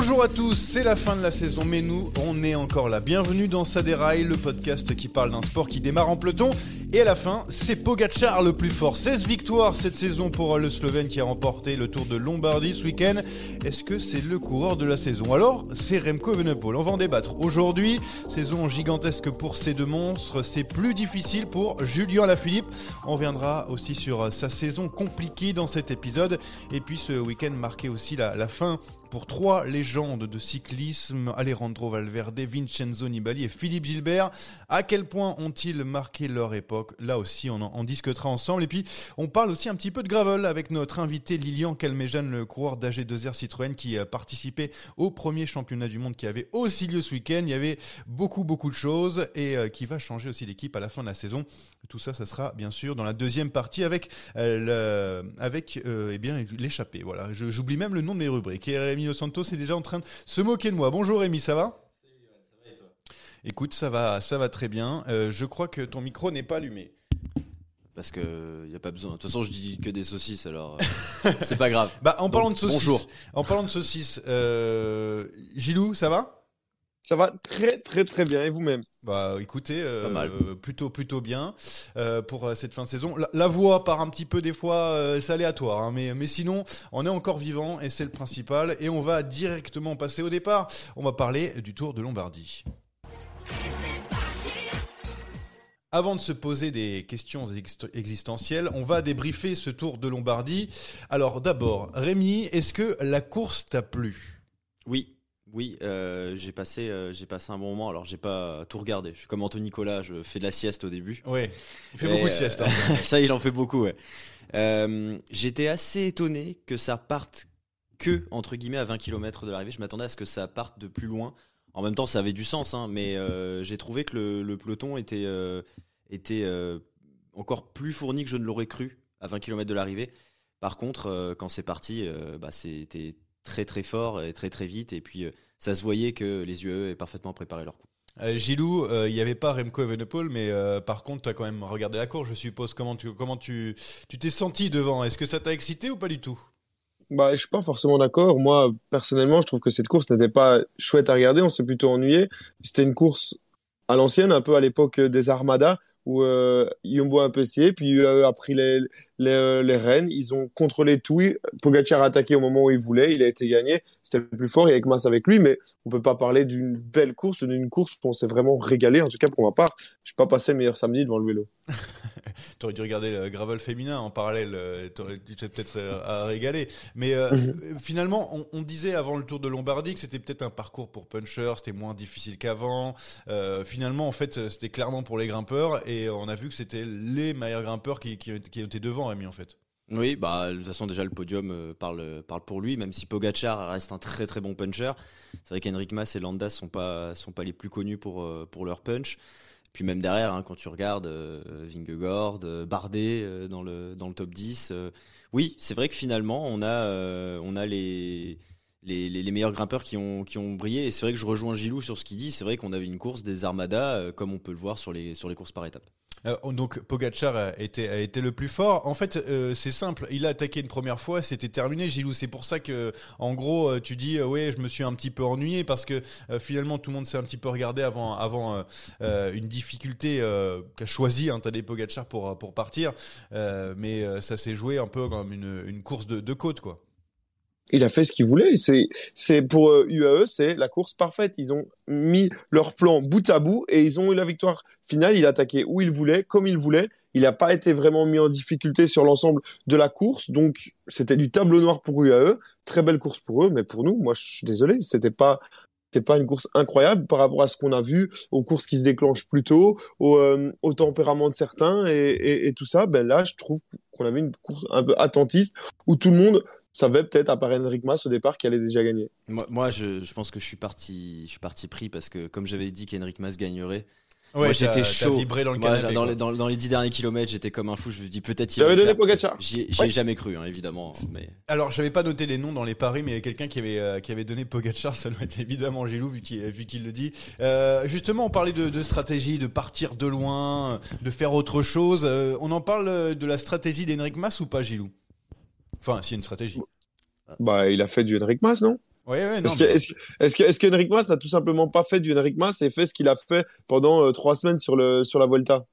Bonjour à tous, c'est la fin de la saison, mais nous, on est encore là. Bienvenue dans Saderail, le podcast qui parle d'un sport qui démarre en peloton. Et à la fin, c'est Pogacar le plus fort. 16 victoires cette saison pour le Slovène qui a remporté le Tour de Lombardie ce week-end. Est-ce que c'est le coureur de la saison? Alors, c'est Remco Evenepoel. On va en débattre aujourd'hui. Saison gigantesque pour ces deux monstres. C'est plus difficile pour Julien Lafilippe. On reviendra aussi sur sa saison compliquée dans cet épisode. Et puis ce week-end marquait aussi la fin pour trois légendes de cyclisme, Alejandro Valverde, Vincenzo Nibali et Philippe Gilbert. À quel point ont-ils marqué leur époque? Là aussi, on en, discutera ensemble. Et puis, on parle aussi un petit peu de gravel avec notre invité Lilian Calmejean, le coureur d'AG2R Citroën qui a participé au premier championnat du monde qui avait aussi lieu ce week-end. Il y avait beaucoup, beaucoup de choses et euh, qui va changer aussi l'équipe à la fin de la saison. Tout ça, ça sera bien sûr dans la deuxième partie avec, euh, euh, eh l'échappée. Voilà, j'oublie même le nom de mes rubriques. Dos Santos est déjà en train de se moquer de moi. Bonjour Rémi, ça va? Écoute, ça va, ça va très bien. Euh, je crois que ton micro n'est pas allumé. Parce que y a pas besoin. De toute façon, je dis que des saucisses, alors euh, c'est pas grave. Bah, en parlant Donc, de saucisses, bonjour. en parlant de saucisses, euh, Gilou, ça va? Ça va très très très bien et vous-même? Bah écoutez, euh, Pas mal. plutôt plutôt bien euh, pour euh, cette fin de saison. La, la voix part un petit peu des fois, euh, c'est aléatoire, hein, mais mais sinon on est encore vivant et c'est le principal. Et on va directement passer au départ. On va parler du Tour de Lombardie. Avant de se poser des questions existentielles, on va débriefer ce Tour de Lombardie. Alors d'abord, Rémi, est-ce que la course t'a plu? Oui, oui, euh, j'ai passé, euh, j'ai passé un bon moment. Alors, j'ai pas tout regardé. Je suis comme Anthony Nicolas, je fais de la sieste au début. Oui, il fait Et, beaucoup de euh, sieste. hein. Ça, il en fait beaucoup. Ouais. Euh, J'étais assez étonné que ça parte que entre guillemets à 20 km de l'arrivée. Je m'attendais à ce que ça parte de plus loin. En même temps, ça avait du sens, hein, mais euh, j'ai trouvé que le, le peloton était, euh, était euh, encore plus fourni que je ne l'aurais cru à 20 km de l'arrivée. Par contre, euh, quand c'est parti, euh, bah, c'était très très fort et très très vite. Et puis, euh, ça se voyait que les UAE avaient parfaitement préparé leur coup. Euh, Gilou, euh, il n'y avait pas Remco Evenepoel, mais euh, par contre, tu as quand même regardé la course, je suppose. Comment tu comment tu tu t'es senti devant? Est-ce que ça t'a excité ou pas du tout? Bah, je suis pas forcément d'accord. Moi, personnellement, je trouve que cette course n'était pas chouette à regarder. On s'est plutôt ennuyé. C'était une course à l'ancienne, un peu à l'époque des Armadas, où euh, Jumbo a un peu essayé, puis euh, a pris les, les, euh, les rênes. Ils ont contrôlé tout. Pogacar a attaqué au moment où il voulait. Il a été gagné. C'était le plus fort. Il y avait Mas avec lui, mais on peut pas parler d'une belle course, d'une course où on s'est vraiment régalé. En tout cas, pour ma part, je pas passé le meilleur samedi devant le vélo. Tu aurais dû regarder le gravel féminin en parallèle, euh, tu t'es peut-être euh, à régaler. Mais euh, euh, finalement, on, on disait avant le Tour de Lombardie que c'était peut-être un parcours pour puncher, c'était moins difficile qu'avant. Euh, finalement, en fait, c'était clairement pour les grimpeurs et on a vu que c'était les meilleurs grimpeurs qui, qui, qui étaient devant, Rémi, en fait. Oui, bah, de toute façon, déjà, le podium euh, parle, parle pour lui, même si Pogacar reste un très très bon puncher. C'est vrai qu'Henrik Mas et Landa sont pas, sont pas les plus connus pour, euh, pour leur punch. Puis même derrière, hein, quand tu regardes euh, Vingegaard, euh, Bardet dans, le, dans le top 10, euh, oui, c'est vrai que finalement, on a, on a les, les, meilleurs grimpeurs qui ont, qui ont brillé. Et c'est vrai que je rejoins Gilou sur ce qu'il dit. C'est vrai qu'on avait une course des armadas, euh, comme on peut le voir sur les, sur les courses par étapes. Euh, donc Pogacar a été, a été le plus fort. En fait, euh, c'est simple. Il a attaqué une première fois, c'était terminé, Gilou. C'est pour ça que, en gros, tu dis, ouais, je me suis un petit peu ennuyé parce que finalement tout le monde s'est un petit peu regardé avant, avant une difficulté qu'a choisi hein, Tadej Pogacar pour pour partir. Mais ça s'est joué un peu comme une, une course de, de côte, quoi. Il a fait ce qu'il voulait. C'est, c'est pour euh, UAE, c'est la course parfaite. Ils ont mis leur plan bout à bout et ils ont eu la victoire finale. Il a attaqué où il voulait, comme il voulait. Il n'a pas été vraiment mis en difficulté sur l'ensemble de la course. Donc, c'était du tableau noir pour UAE. Très belle course pour eux, mais pour nous, moi, je suis désolé, c'était pas, c'était pas une course incroyable par rapport à ce qu'on a vu aux courses qui se déclenchent plus tôt, au, euh, au tempérament de certains et, et, et tout ça. Ben là, je trouve qu'on avait une course un peu attentiste où tout le monde savait peut-être à part Henrik Mas au départ qu'il allait déjà gagner. Moi, moi je, je pense que je suis parti, je suis parti pris parce que comme j'avais dit qu'Henrik Mas gagnerait, Ouais, j'étais chaud. vibré dans le Moi, canapé, dans, les, dans, dans les dix derniers kilomètres, j'étais comme un fou. Je me dis peut-être il J'avais va donné faire- Pogacar. J'y j'y ai Ouais. jamais cru, hein, évidemment. Mais Alors, j'avais pas noté les noms dans les paris, mais il y a quelqu'un qui avait euh, qui avait donné Pogacar, ça doit être évidemment Gilou vu qu'il vu qu'il le dit. Euh, justement, on parlait de, de stratégie, de partir de loin, de faire autre chose. Euh, on en parle de la stratégie d'Henrik Mas ou pas, Gilou? Enfin, s'il y a une stratégie. Bah, il a fait du Henrik Mas, non? Ouais, ouais, non. Est-ce que, mais- que, Henrik Mas n'a tout simplement pas fait du Henrik Mas et fait ce qu'il a fait pendant euh, trois semaines sur le, sur la Volta?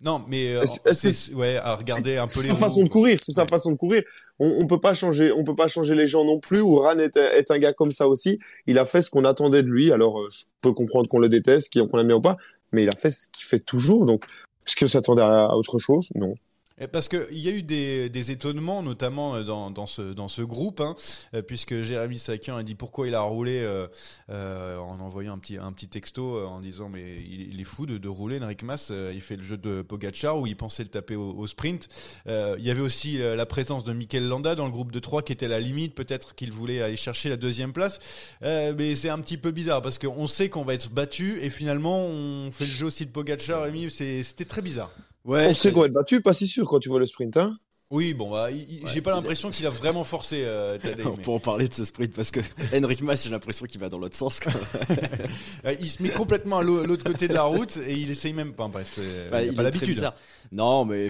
Non, mais euh, Est-ce- est-ce que c'est- ouais, à regarder un peu les sa façon de courir, c'est sa façon de courir. On, on peut pas changer, on peut pas changer les gens non plus. Ouran est, un- est un gars comme ça aussi. Il a fait ce qu'on attendait de lui. Alors, euh, je peux comprendre qu'on le déteste, qu'on l'aime bien ou pas, mais il a fait ce qu'il fait toujours. Donc, est-ce que s'attendait à, à autre chose? Non. Et Parce qu'il y a eu des, des étonnements, notamment euh, dans, dans, ce, dans ce groupe, hein, euh, puisque Jérémy Sakian a dit pourquoi il a roulé euh, euh, en envoyant un petit, un petit texto euh, en disant mais il, est fou de, de rouler, Enric Mas, il fait le jeu de Pogachar où il pensait le taper au, au sprint. Il y avait aussi la présence de Mikel Landa dans le groupe de 3 qui était la limite, peut-être qu'il voulait aller chercher la deuxième place, mais c'est un petit peu bizarre parce qu'on sait qu'on va être battu et finalement on fait le jeu aussi de Pogachar, Rémi, c'était très bizarre. Ouais, on sait qu'on va être battu, pas si sûr quand tu vois le sprint. Hein Oui, bon, bah, il- il- Ouais, j'ai pas l'impression qu'il a vraiment forcé euh, mais- peut en parler de ce sprint parce que Henrik Mas, j'ai l'impression qu'il va dans l'autre sens. quoi. Euh, il se met complètement à l'au- l'autre côté de la route et il essaye même pas. Bref, Bah, il a il pas l'habitude. Non, mais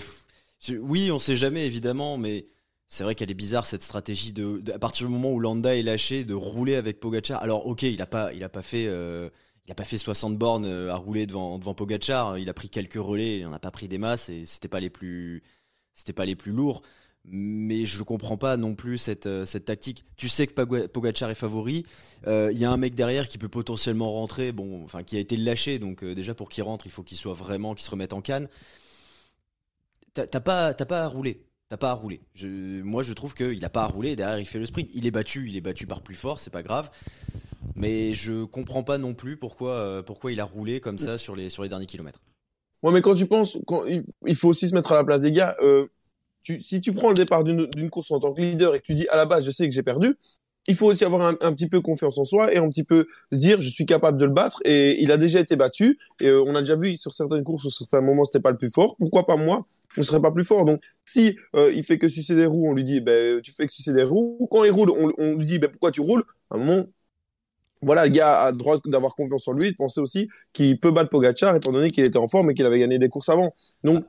oui, on sait jamais évidemment, mais c'est vrai qu'elle est bizarre cette stratégie de, de- à partir du moment où Landa est lâché de rouler avec Pogacar. Alors ok, il a pas, il a pas fait, euh, il a pas fait 60 bornes euh, à rouler devant devant Pogacar. Il a pris quelques relais, il en a pas pris des masses et c'était pas les plus, pas les plus lourds. Mais je comprends pas non plus cette, euh, tactique. Tu sais que Pogacar est favori. Euh, Il y a un mec derrière qui peut potentiellement rentrer, bon, enfin qui a été lâché, donc déjà pour qu'il rentre, il faut qu'il soit vraiment, qu'il se remette en canne. T'as pas, t'as pas à rouler. T'as pas à rouler. Moi, je trouve qu'il a pas à rouler. Derrière, il fait le sprint. Il est battu. Il est battu par plus fort. C'est pas grave. Mais je comprends pas non plus pourquoi, euh, pourquoi il a roulé comme ça sur les, sur les derniers kilomètres. Ouais, mais quand tu penses, il, faut aussi se mettre à la place des gars. Euh, si tu prends le départ d'une course en tant que leader et que tu dis à la base, je sais que j'ai perdu, il faut aussi avoir un, petit peu confiance en soi et un petit peu se dire, je suis capable de le battre. Et il a déjà été battu. Et euh, on a déjà vu sur certaines courses, où certains moments, c'était pas le plus fort. Pourquoi pas moi Je ne serais pas plus fort. Donc, si euh, il fait que sucer des roues, on lui dit, ben, tu fais que sucer des roues. Quand il roule, on, on lui dit, ben, pourquoi tu roules? À un moment, voilà, le gars a le droit d'avoir confiance en lui, de penser aussi qu'il peut battre Pogachar, étant donné qu'il était en forme et qu'il avait gagné des courses avant. Donc,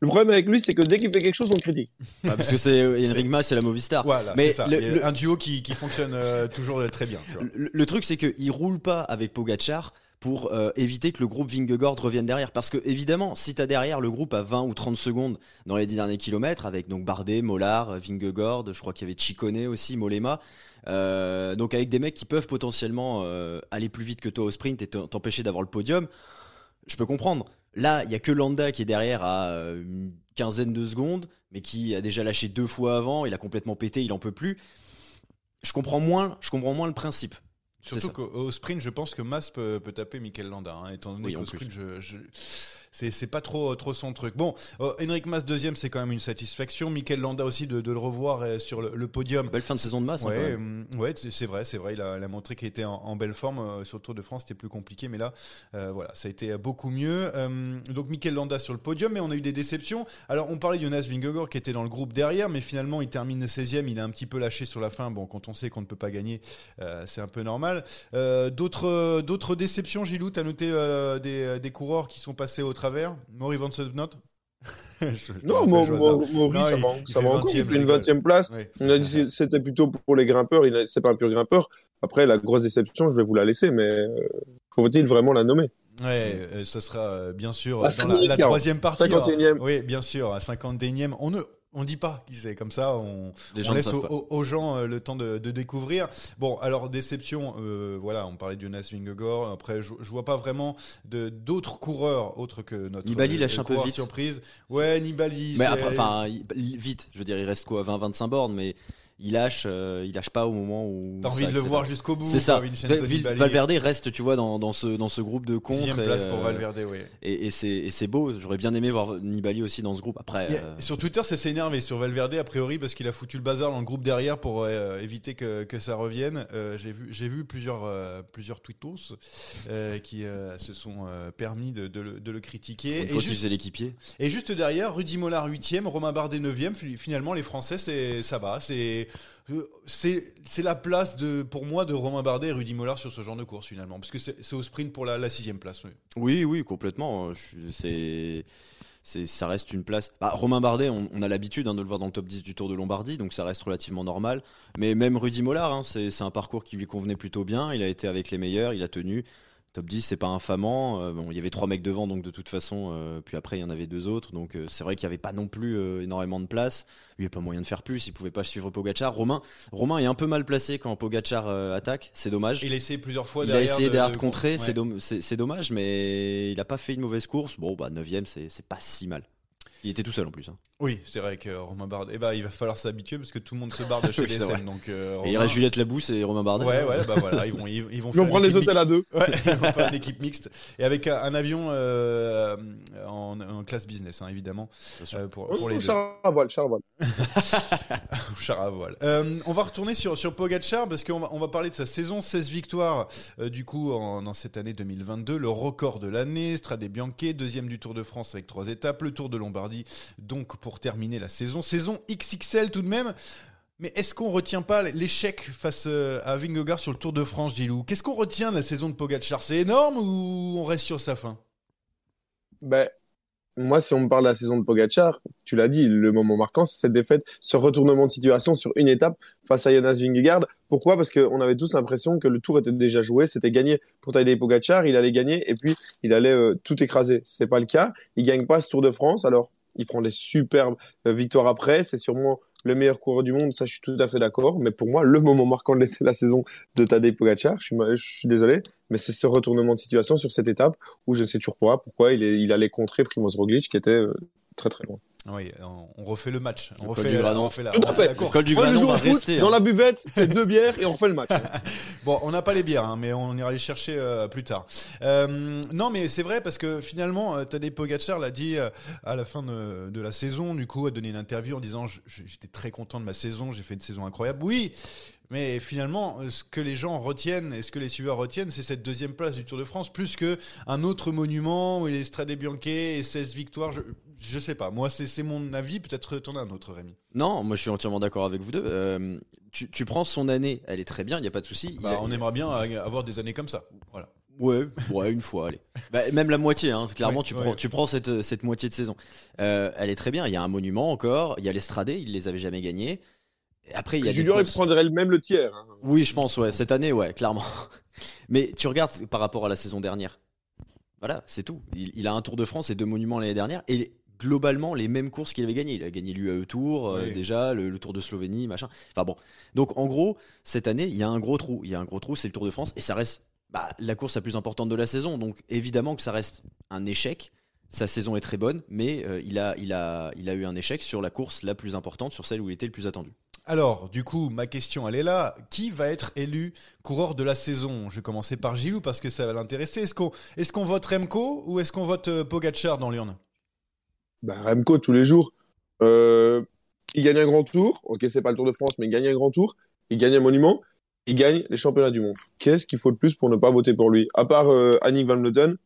le problème avec lui, c'est que dès qu'il fait quelque chose, on le critique. Ouais, parce que c'est Enric Mas, c'est la Movistar. Voilà, Mais c'est ça. le- Et le- Un duo qui, qui fonctionne euh, toujours euh, très bien. tu vois. Le, le truc, c'est qu'il roule pas avec Pogachar pour euh, éviter que le groupe Vingegaard revienne derrière. Parce que, évidemment, si t'as derrière le groupe à 20 ou 30 secondes dans les 10 derniers kilomètres, avec donc Bardet, Mollard, Vingegaard, je crois qu'il y avait Chicone aussi, Molema, euh, donc avec des mecs qui peuvent potentiellement euh, aller plus vite que toi au sprint et te- t'empêcher d'avoir le podium, je peux comprendre. Là, il y a que Landa qui est derrière à euh, une quinzaine de secondes, mais qui a déjà lâché deux fois avant, il a complètement pété, il en peut plus. Je comprends moins, je comprends moins le principe. Surtout qu'au au sprint, je pense que Mas peut, peut taper Mikel Landa, hein, étant donné Oui, qu'au sprint, je, je- c'est c'est pas trop trop son truc. Bon, euh, Henrik Mas deuxième, c'est quand même une satisfaction. Mikel Landa aussi de, de le revoir euh, sur le, le podium. Belle fin de saison de masse. hein, Ouais, hum, ouais, c'est vrai, c'est vrai. Il a, il a montré qu'il était en, en belle forme. Euh, sur le Tour de France, c'était plus compliqué, mais là, euh, voilà, ça a été beaucoup mieux. Euh, donc, Mikel Landa sur le podium, mais on a eu des déceptions. Alors, on parlait de Jonas Vingegaard qui était dans le groupe derrière, mais finalement, il termine 16e. Il a un petit peu lâché sur la fin. Bon, quand on sait qu'on ne peut pas gagner, euh, c'est un peu normal. D'autres d'autres déceptions, Gilou, tu as noté des, des coureurs qui sont passés au travers Maury Van Sudnot Non, Mau- Mau- Maurice, Non, ça va, il ça va encore. Il 20e, fait une rigole. 20e place. Ouais. On a dit que c'était plutôt pour les grimpeurs. Il C'est pas un pur grimpeur. Après, la grosse déception, je vais vous la laisser, mais euh, faut-il vraiment la nommer? Ouais, euh, ce sera euh, bien sûr À dans la, la 51e. troisième partie. 51e. Oui, bien sûr, à 51e. On ne on dit pas qui c'est comme ça, on, Les on gens laisse aux, gens euh, le temps de, de découvrir. Bon, alors déception, euh, voilà, on parlait de Jonas Vingegaard. Après, je, je vois pas vraiment de d'autres coureurs autres que notre Nibali euh, lâche un peu vite. surprise. Ouais, Nibali. Mais après, enfin, vite. Je veux dire, il reste quoi 20-25 bornes, mais il lâche, euh, il lâche pas au moment où. T'as envie de le voir jusqu'au bout. C'est ça. Valverde reste, tu vois, dans, dans ce dans ce groupe de contre. Sixième place pour euh, Valverde, oui. Et, et c'est c'est beau. J'aurais bien aimé voir Nibali aussi dans ce groupe. Après, a- euh, Sur Twitter, ça s'est énervé sur Valverde a priori parce qu'il a foutu le bazar dans le groupe derrière pour euh, éviter que, que ça revienne. J'ai vu, j'ai vu plusieurs plusieurs tweetos qui se sont permis de, de le, de le critiquer. une Et fois juste, l'équipier. et juste derrière, Rudy Mollard 8 Romain Bardet 9 Finalement, les Français, c'est ça va. C'est c'est c'est la place de pour moi de Romain Bardet et Rudy Mollard sur ce genre de course finalement parce que c'est au sprint pour la, sixième place. oui. Oui, complètement. Suis- C'est ça reste une place. Bah, Romain Bardet, on, a l'habitude hein, de le voir dans le top 10 du Tour de Lombardie, donc ça reste relativement normal. Mais même Rudy Mollard, hein, c'est un parcours qui lui convenait plutôt bien. Il a été avec les meilleurs, il a tenu. Top 10, c'est pas infamant. Euh, bon, il y avait trois mecs devant, donc de toute façon, euh, puis après il y en avait deux autres, donc euh, c'est vrai qu'il y avait pas non plus énormément de place. Il n'y avait pas moyen de faire plus. Il pouvait pas suivre Pogachar. Romain, Romain est un peu mal placé quand Pogachar attaque. C'est dommage. Il a essayé plusieurs fois Il a derrière. essayé de- derrière de- de contrer, ouais. c'est domm- c'est c'est dommage, mais il a pas fait une mauvaise course. Bon, bah 9 c'est c'est pas si mal. Il était tout seul en plus. hein. Oui, c'est vrai que Romain Bardet, eh ben, il va falloir s'habituer parce que tout le monde se barre de chez Oui, vrai. DSM. Donc, euh, Et il Romain- reste Juliette Labousse et Romain Bardet. Ouais, ouais, bah voilà, ils vont, ils, ils vont Ils vont prendre les hôtels à deux. Ouais, ils vont faire une équipe mixte. Et avec un, avion euh, en, en classe business, hein, évidemment, euh, pour, Oh, pour les deux. Charles à voile, Charles à voile. Char à voile. Euh, on va retourner sur, sur Pogacar parce qu'on va, on va parler de sa saison 16 victoires euh, du coup en, dans cette année 2022, le record de l'année, Strade Bianche, deuxième du Tour de France avec trois étapes, le Tour de Lombardie donc pour terminer la saison. Saison XXL tout de même. Mais est-ce qu'on retient pas l'échec face euh, à Vingegaard sur le Tour de France, Gilou? Qu'est-ce qu'on retient de la saison de Pogacar? C'est énorme ou on reste sur sa fin? Ben, moi, si on me parle de la saison de Pogachar, tu l'as dit, le moment marquant, c'est cette défaite, ce retournement de situation sur une étape face à Jonas Vingegaard. Pourquoi? Parce qu'on avait tous l'impression que le tour était déjà joué, c'était gagné pour Tadej Pogacar, il allait gagner et puis il allait euh, tout écraser. C'est pas le cas. Il gagne pas ce Tour de France. Alors, il prend des superbes euh, victoires après. C'est sûrement le meilleur coureur du monde. Ça, je suis tout à fait d'accord. Mais pour moi, le moment marquant de la saison de Tadej Pogacar, je suis, désolé, mais c'est ce retournement de situation sur cette étape où je ne sais toujours pas pourquoi il, il allait contrer Primoz Roglic qui était euh, très très loin. Oui, on, refait le match. On refait, du la- on refait la, Tout on à refait fait. la course. Du Moi, je joue au foot, rester. dans hein. la buvette, c'est deux bières et on refait le match. Bon, on n'a pas les bières, hein, mais on ira les chercher euh, plus tard. Euh, non, mais c'est vrai parce que finalement, euh, Tadej Pogacar l'a dit euh, à la fin de, de la saison. Du coup, a donné une interview en disant j'étais très content de ma saison, j'ai fait une saison incroyable. Oui. Mais finalement, euh, ce que les gens retiennent et ce que les suiveurs retiennent, c'est cette deuxième place du Tour de France, plus que un autre monument où il est Strade Bianche et 16 victoires. Je, je sais pas. Moi, c'est c'est mon avis. Peut-être t'en as un autre, Rémi. Non, moi je suis entièrement d'accord avec vous deux. Euh, tu, tu prends son année, elle est très bien, il n'y a pas de souci. Bah, a- on aimerait bien avoir des années comme ça. Voilà. Ouais, ouais, une fois, allez. Bah, même la moitié, hein, clairement, Ouais, tu, ouais. prends, tu prends cette, cette moitié de saison. Euh, elle est très bien, il y a un monument encore, il y a l'Estrade, il les avait jamais gagnés. Après, il y a Julien, il prendrait même le tiers. hein. Oui, je pense, ouais, cette année, ouais, clairement. Mais tu regardes par rapport à la saison dernière. Voilà, c'est tout. Il, il a un Tour de France et deux monuments l'année dernière. Et globalement, les mêmes courses qu'il avait gagnées. Il a gagné l'UAE Tour, euh, déjà, le, le Tour de Slovénie, machin. Enfin bon. Donc, en gros, cette année, il y a un gros trou. Il y a un gros trou, c'est le Tour de France. Et ça reste bah, la course la plus importante de la saison. Donc, évidemment que ça reste un échec. Sa saison est très bonne, mais euh, il, a, il, a, il a eu un échec sur la course la plus importante, sur celle où il était le plus attendu. Alors, du coup, ma question, elle est là. Qui va être élu coureur de la saison? Je vais commencer par Gilou parce que ça va l'intéresser. Est-ce qu'on est qu'on vote Remco ou est-ce qu'on vote euh, Pogacar dans l'urne bah, Remco, tous les jours. Euh, il gagne un grand tour. Ok, c'est pas le Tour de France, mais il gagne un grand tour. Il gagne un monument. Il gagne les championnats du monde. Qu'est-ce qu'il faut de plus pour ne pas voter pour lui? À part euh, Annick Van Vleuten,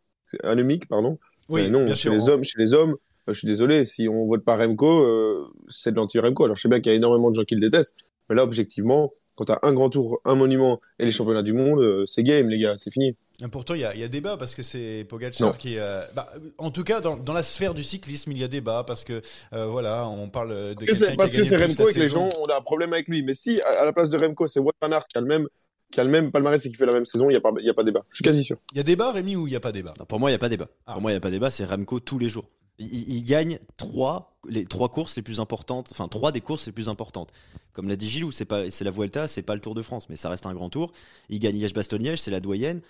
Annemiek, pardon. Oui, non, bien chez sûr. les hommes, chez les hommes, euh, je suis désolé, si on vote pas Remco, euh, c'est de l'anti-Remco. Alors je sais bien qu'il y a énormément de gens qui le détestent, mais là, objectivement, quand t'as un grand tour, un monument et les championnats du monde, euh, c'est game, les gars, c'est fini. Pourtant, il y, a- il y a débat parce que c'est Pogacar Non. qui. euh, bah, en tout cas, dans, dans la sphère du cyclisme, il y a débat parce que euh, voilà, on parle de. Parce que parce que c'est Remco et que les gens ont un problème avec lui. Mais si, à, à la place de Remco, c'est Wout van Aert qui a le même, qui a le même palmarès et qui fait la même saison, il n'y a, pas- il y a pas débat. Je suis quasi sûr. Il y a débat, Rémi, ou il n'y a pas débat? Non, pour moi, il n'y a pas débat. Ah. Pour moi, il n'y a pas débat, c'est Remco tous les jours. Il, gagne trois, les trois courses les plus importantes, enfin trois des courses les plus importantes. Comme l'a dit Gilou, c'est pas, c'est la Vuelta, c'est pas le Tour de France, mais ça reste un grand tour. Il gagne Liège-Bastogne-Liège, c'est la doyenne.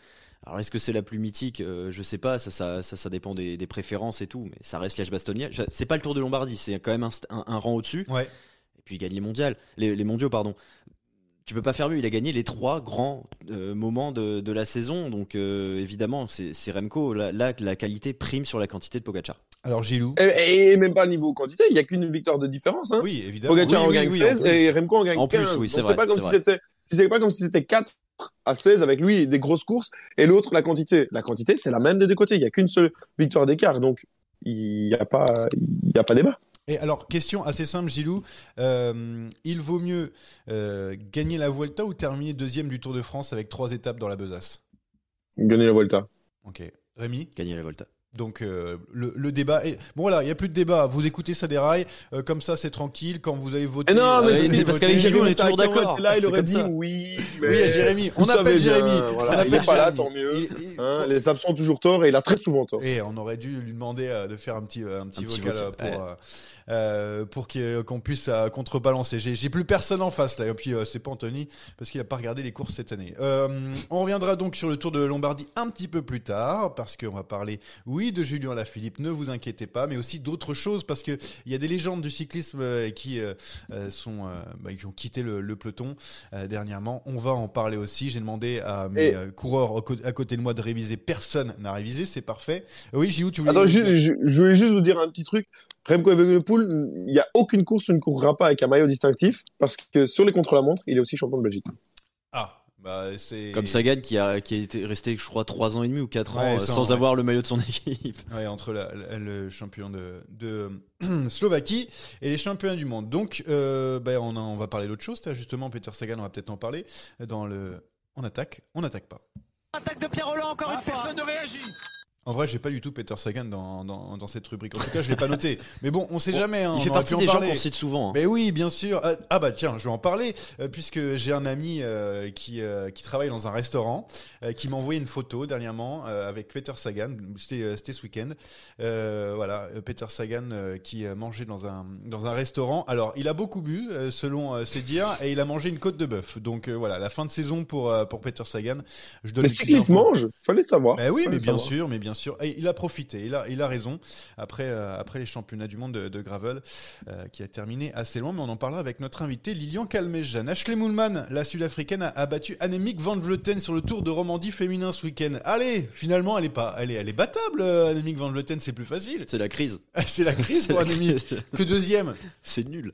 Alors est-ce que c'est la plus mythique? Euh, Je sais pas, ça, ça, ça, ça dépend des, des préférences et tout, mais ça reste Liège-Bastogne-Liège. C'est pas le Tour de Lombardie, c'est quand même un, st- un- un rang au-dessus. Ouais. Et puis il gagne les mondiales, les, les mondiaux, pardon. Tu peux pas faire mieux. Il a gagné les trois grands euh, moments de, de la saison, donc euh, évidemment, c'est Remco. Là, là, la qualité prime sur la quantité de Pogacar. Alors, Gilou? Et, et même pas niveau quantité, il n'y a qu'une victoire de différence. Hein. Oui, évidemment. Pogacar Oui, en oui, gagne oui, 16 en plus. et Remco en gagne En plus, 15. oui, c'est pas comme c'est si c'était, pas comme si c'était 4 à 16 avec lui des grosses courses et l'autre la quantité. La quantité, c'est la même des deux côtés. Il n'y a qu'une seule victoire d'écart. Donc, il n'y a pas, il y a pas débat. Et alors, question assez simple, Gilou. Euh, il vaut mieux euh, gagner la Vuelta ou terminer deuxième du Tour de France avec trois étapes dans la besace? Gagner la Volta. Ok. Rémi? Gagner la Volta. Donc euh, le, le débat est... Bon voilà, il n'y a plus de débat. Vous écoutez ça des rails. euh, comme ça, c'est tranquille. Quand vous allez voter... Et non, mais euh, parce qu'avec Gilou, on est toujours d'accord. Là, il aurait dit oui. Oui, à Jérémy. On appelle bien, Jérémy. voilà. On Il n'est pas là, Jérémy. tant mieux. Hein, les absents ont toujours tort et il a très souvent tort. Et on aurait dû lui demander euh, de faire un petit, un petit Un petit vocal pour. Euh, euh, pour qu'il- qu'on puisse euh, contrebalancer. J'ai plus personne en face là. Et puis euh, c'est pas Anthony parce qu'il a pas regardé les courses cette année. Euh, on reviendra donc sur le Tour de Lombardie un petit peu plus tard parce qu'on va parler, oui, de Julien Lafilippe. Ne vous inquiétez pas, mais aussi d'autres choses parce que il y a des légendes du cyclisme euh, qui euh, euh, sont, euh, bah, qui ont quitté le, le peloton euh, dernièrement. On va en parler aussi. J'ai demandé à mes Et- euh, coureurs à côté de moi de réviser. Personne n'a révisé, c'est parfait. Oui, Gilou, tu voulais. Attends, je, je, je voulais juste vous dire un petit truc. Remco Evenepoel, il n'y a aucune course où il ne courra pas avec un maillot distinctif parce que sur les contre-la-montre, il est aussi champion de Belgique. Ah, bah c'est. Comme Sagan qui a, qui a été resté, je crois, 3 ans et demi ou 4 ans Ouais, euh, sans- sans ouais. avoir le maillot de son équipe. Ouais, entre la- la- le champion de, de Slovaquie et les champions du monde. Donc, euh, bah, on, a- on va parler d'autre chose. Justement Peter Sagan, on va peut-être en parler dans le. On attaque, on n'attaque pas. Attaque de Pierre Roland encore une fois. Personne ne réagit. En vrai, j'ai pas du tout Peter Sagan dans, dans, dans cette rubrique. En tout cas, je l'ai pas noté. Mais bon, on sait jamais. hein, il on fait partie des gens qu'on cite souvent. hein. Mais oui, bien sûr. Ah, Ah bah tiens, je vais en parler euh, puisque j'ai un ami euh, qui euh, qui travaille dans un restaurant euh, qui m'a envoyé une photo dernièrement euh, avec Peter Sagan. C'était euh, c'était ce week-end. Euh, voilà, Peter Sagan euh, qui mangeait dans un dans un restaurant. Alors, il a beaucoup bu euh, selon euh, ses dires et il a mangé une côte de bœuf. Donc euh, voilà, la fin de saison pour euh, pour Peter Sagan. Je donne une petite cycliste info. mange, fallait le savoir. Ben oui, Fallait mais bien savoir. sûr, mais bien sûr. Et il a profité, il a, il a raison. Après, euh, après les championnats du monde de, de gravel, euh, qui a terminé assez loin, mais on en parlera avec notre invité Lilian Calmejean. Ashley Moulman, la Sud-Africaine, a, a battu Annemiek van Vleuten sur le Tour de Romandie féminin ce week-end. Allez, finalement, elle est pas, elle est, elle est battable. euh, Annemiek van Vleuten, c'est plus facile. C'est la crise. C'est la crise pour Annemiek. Que deuxième? C'est nul.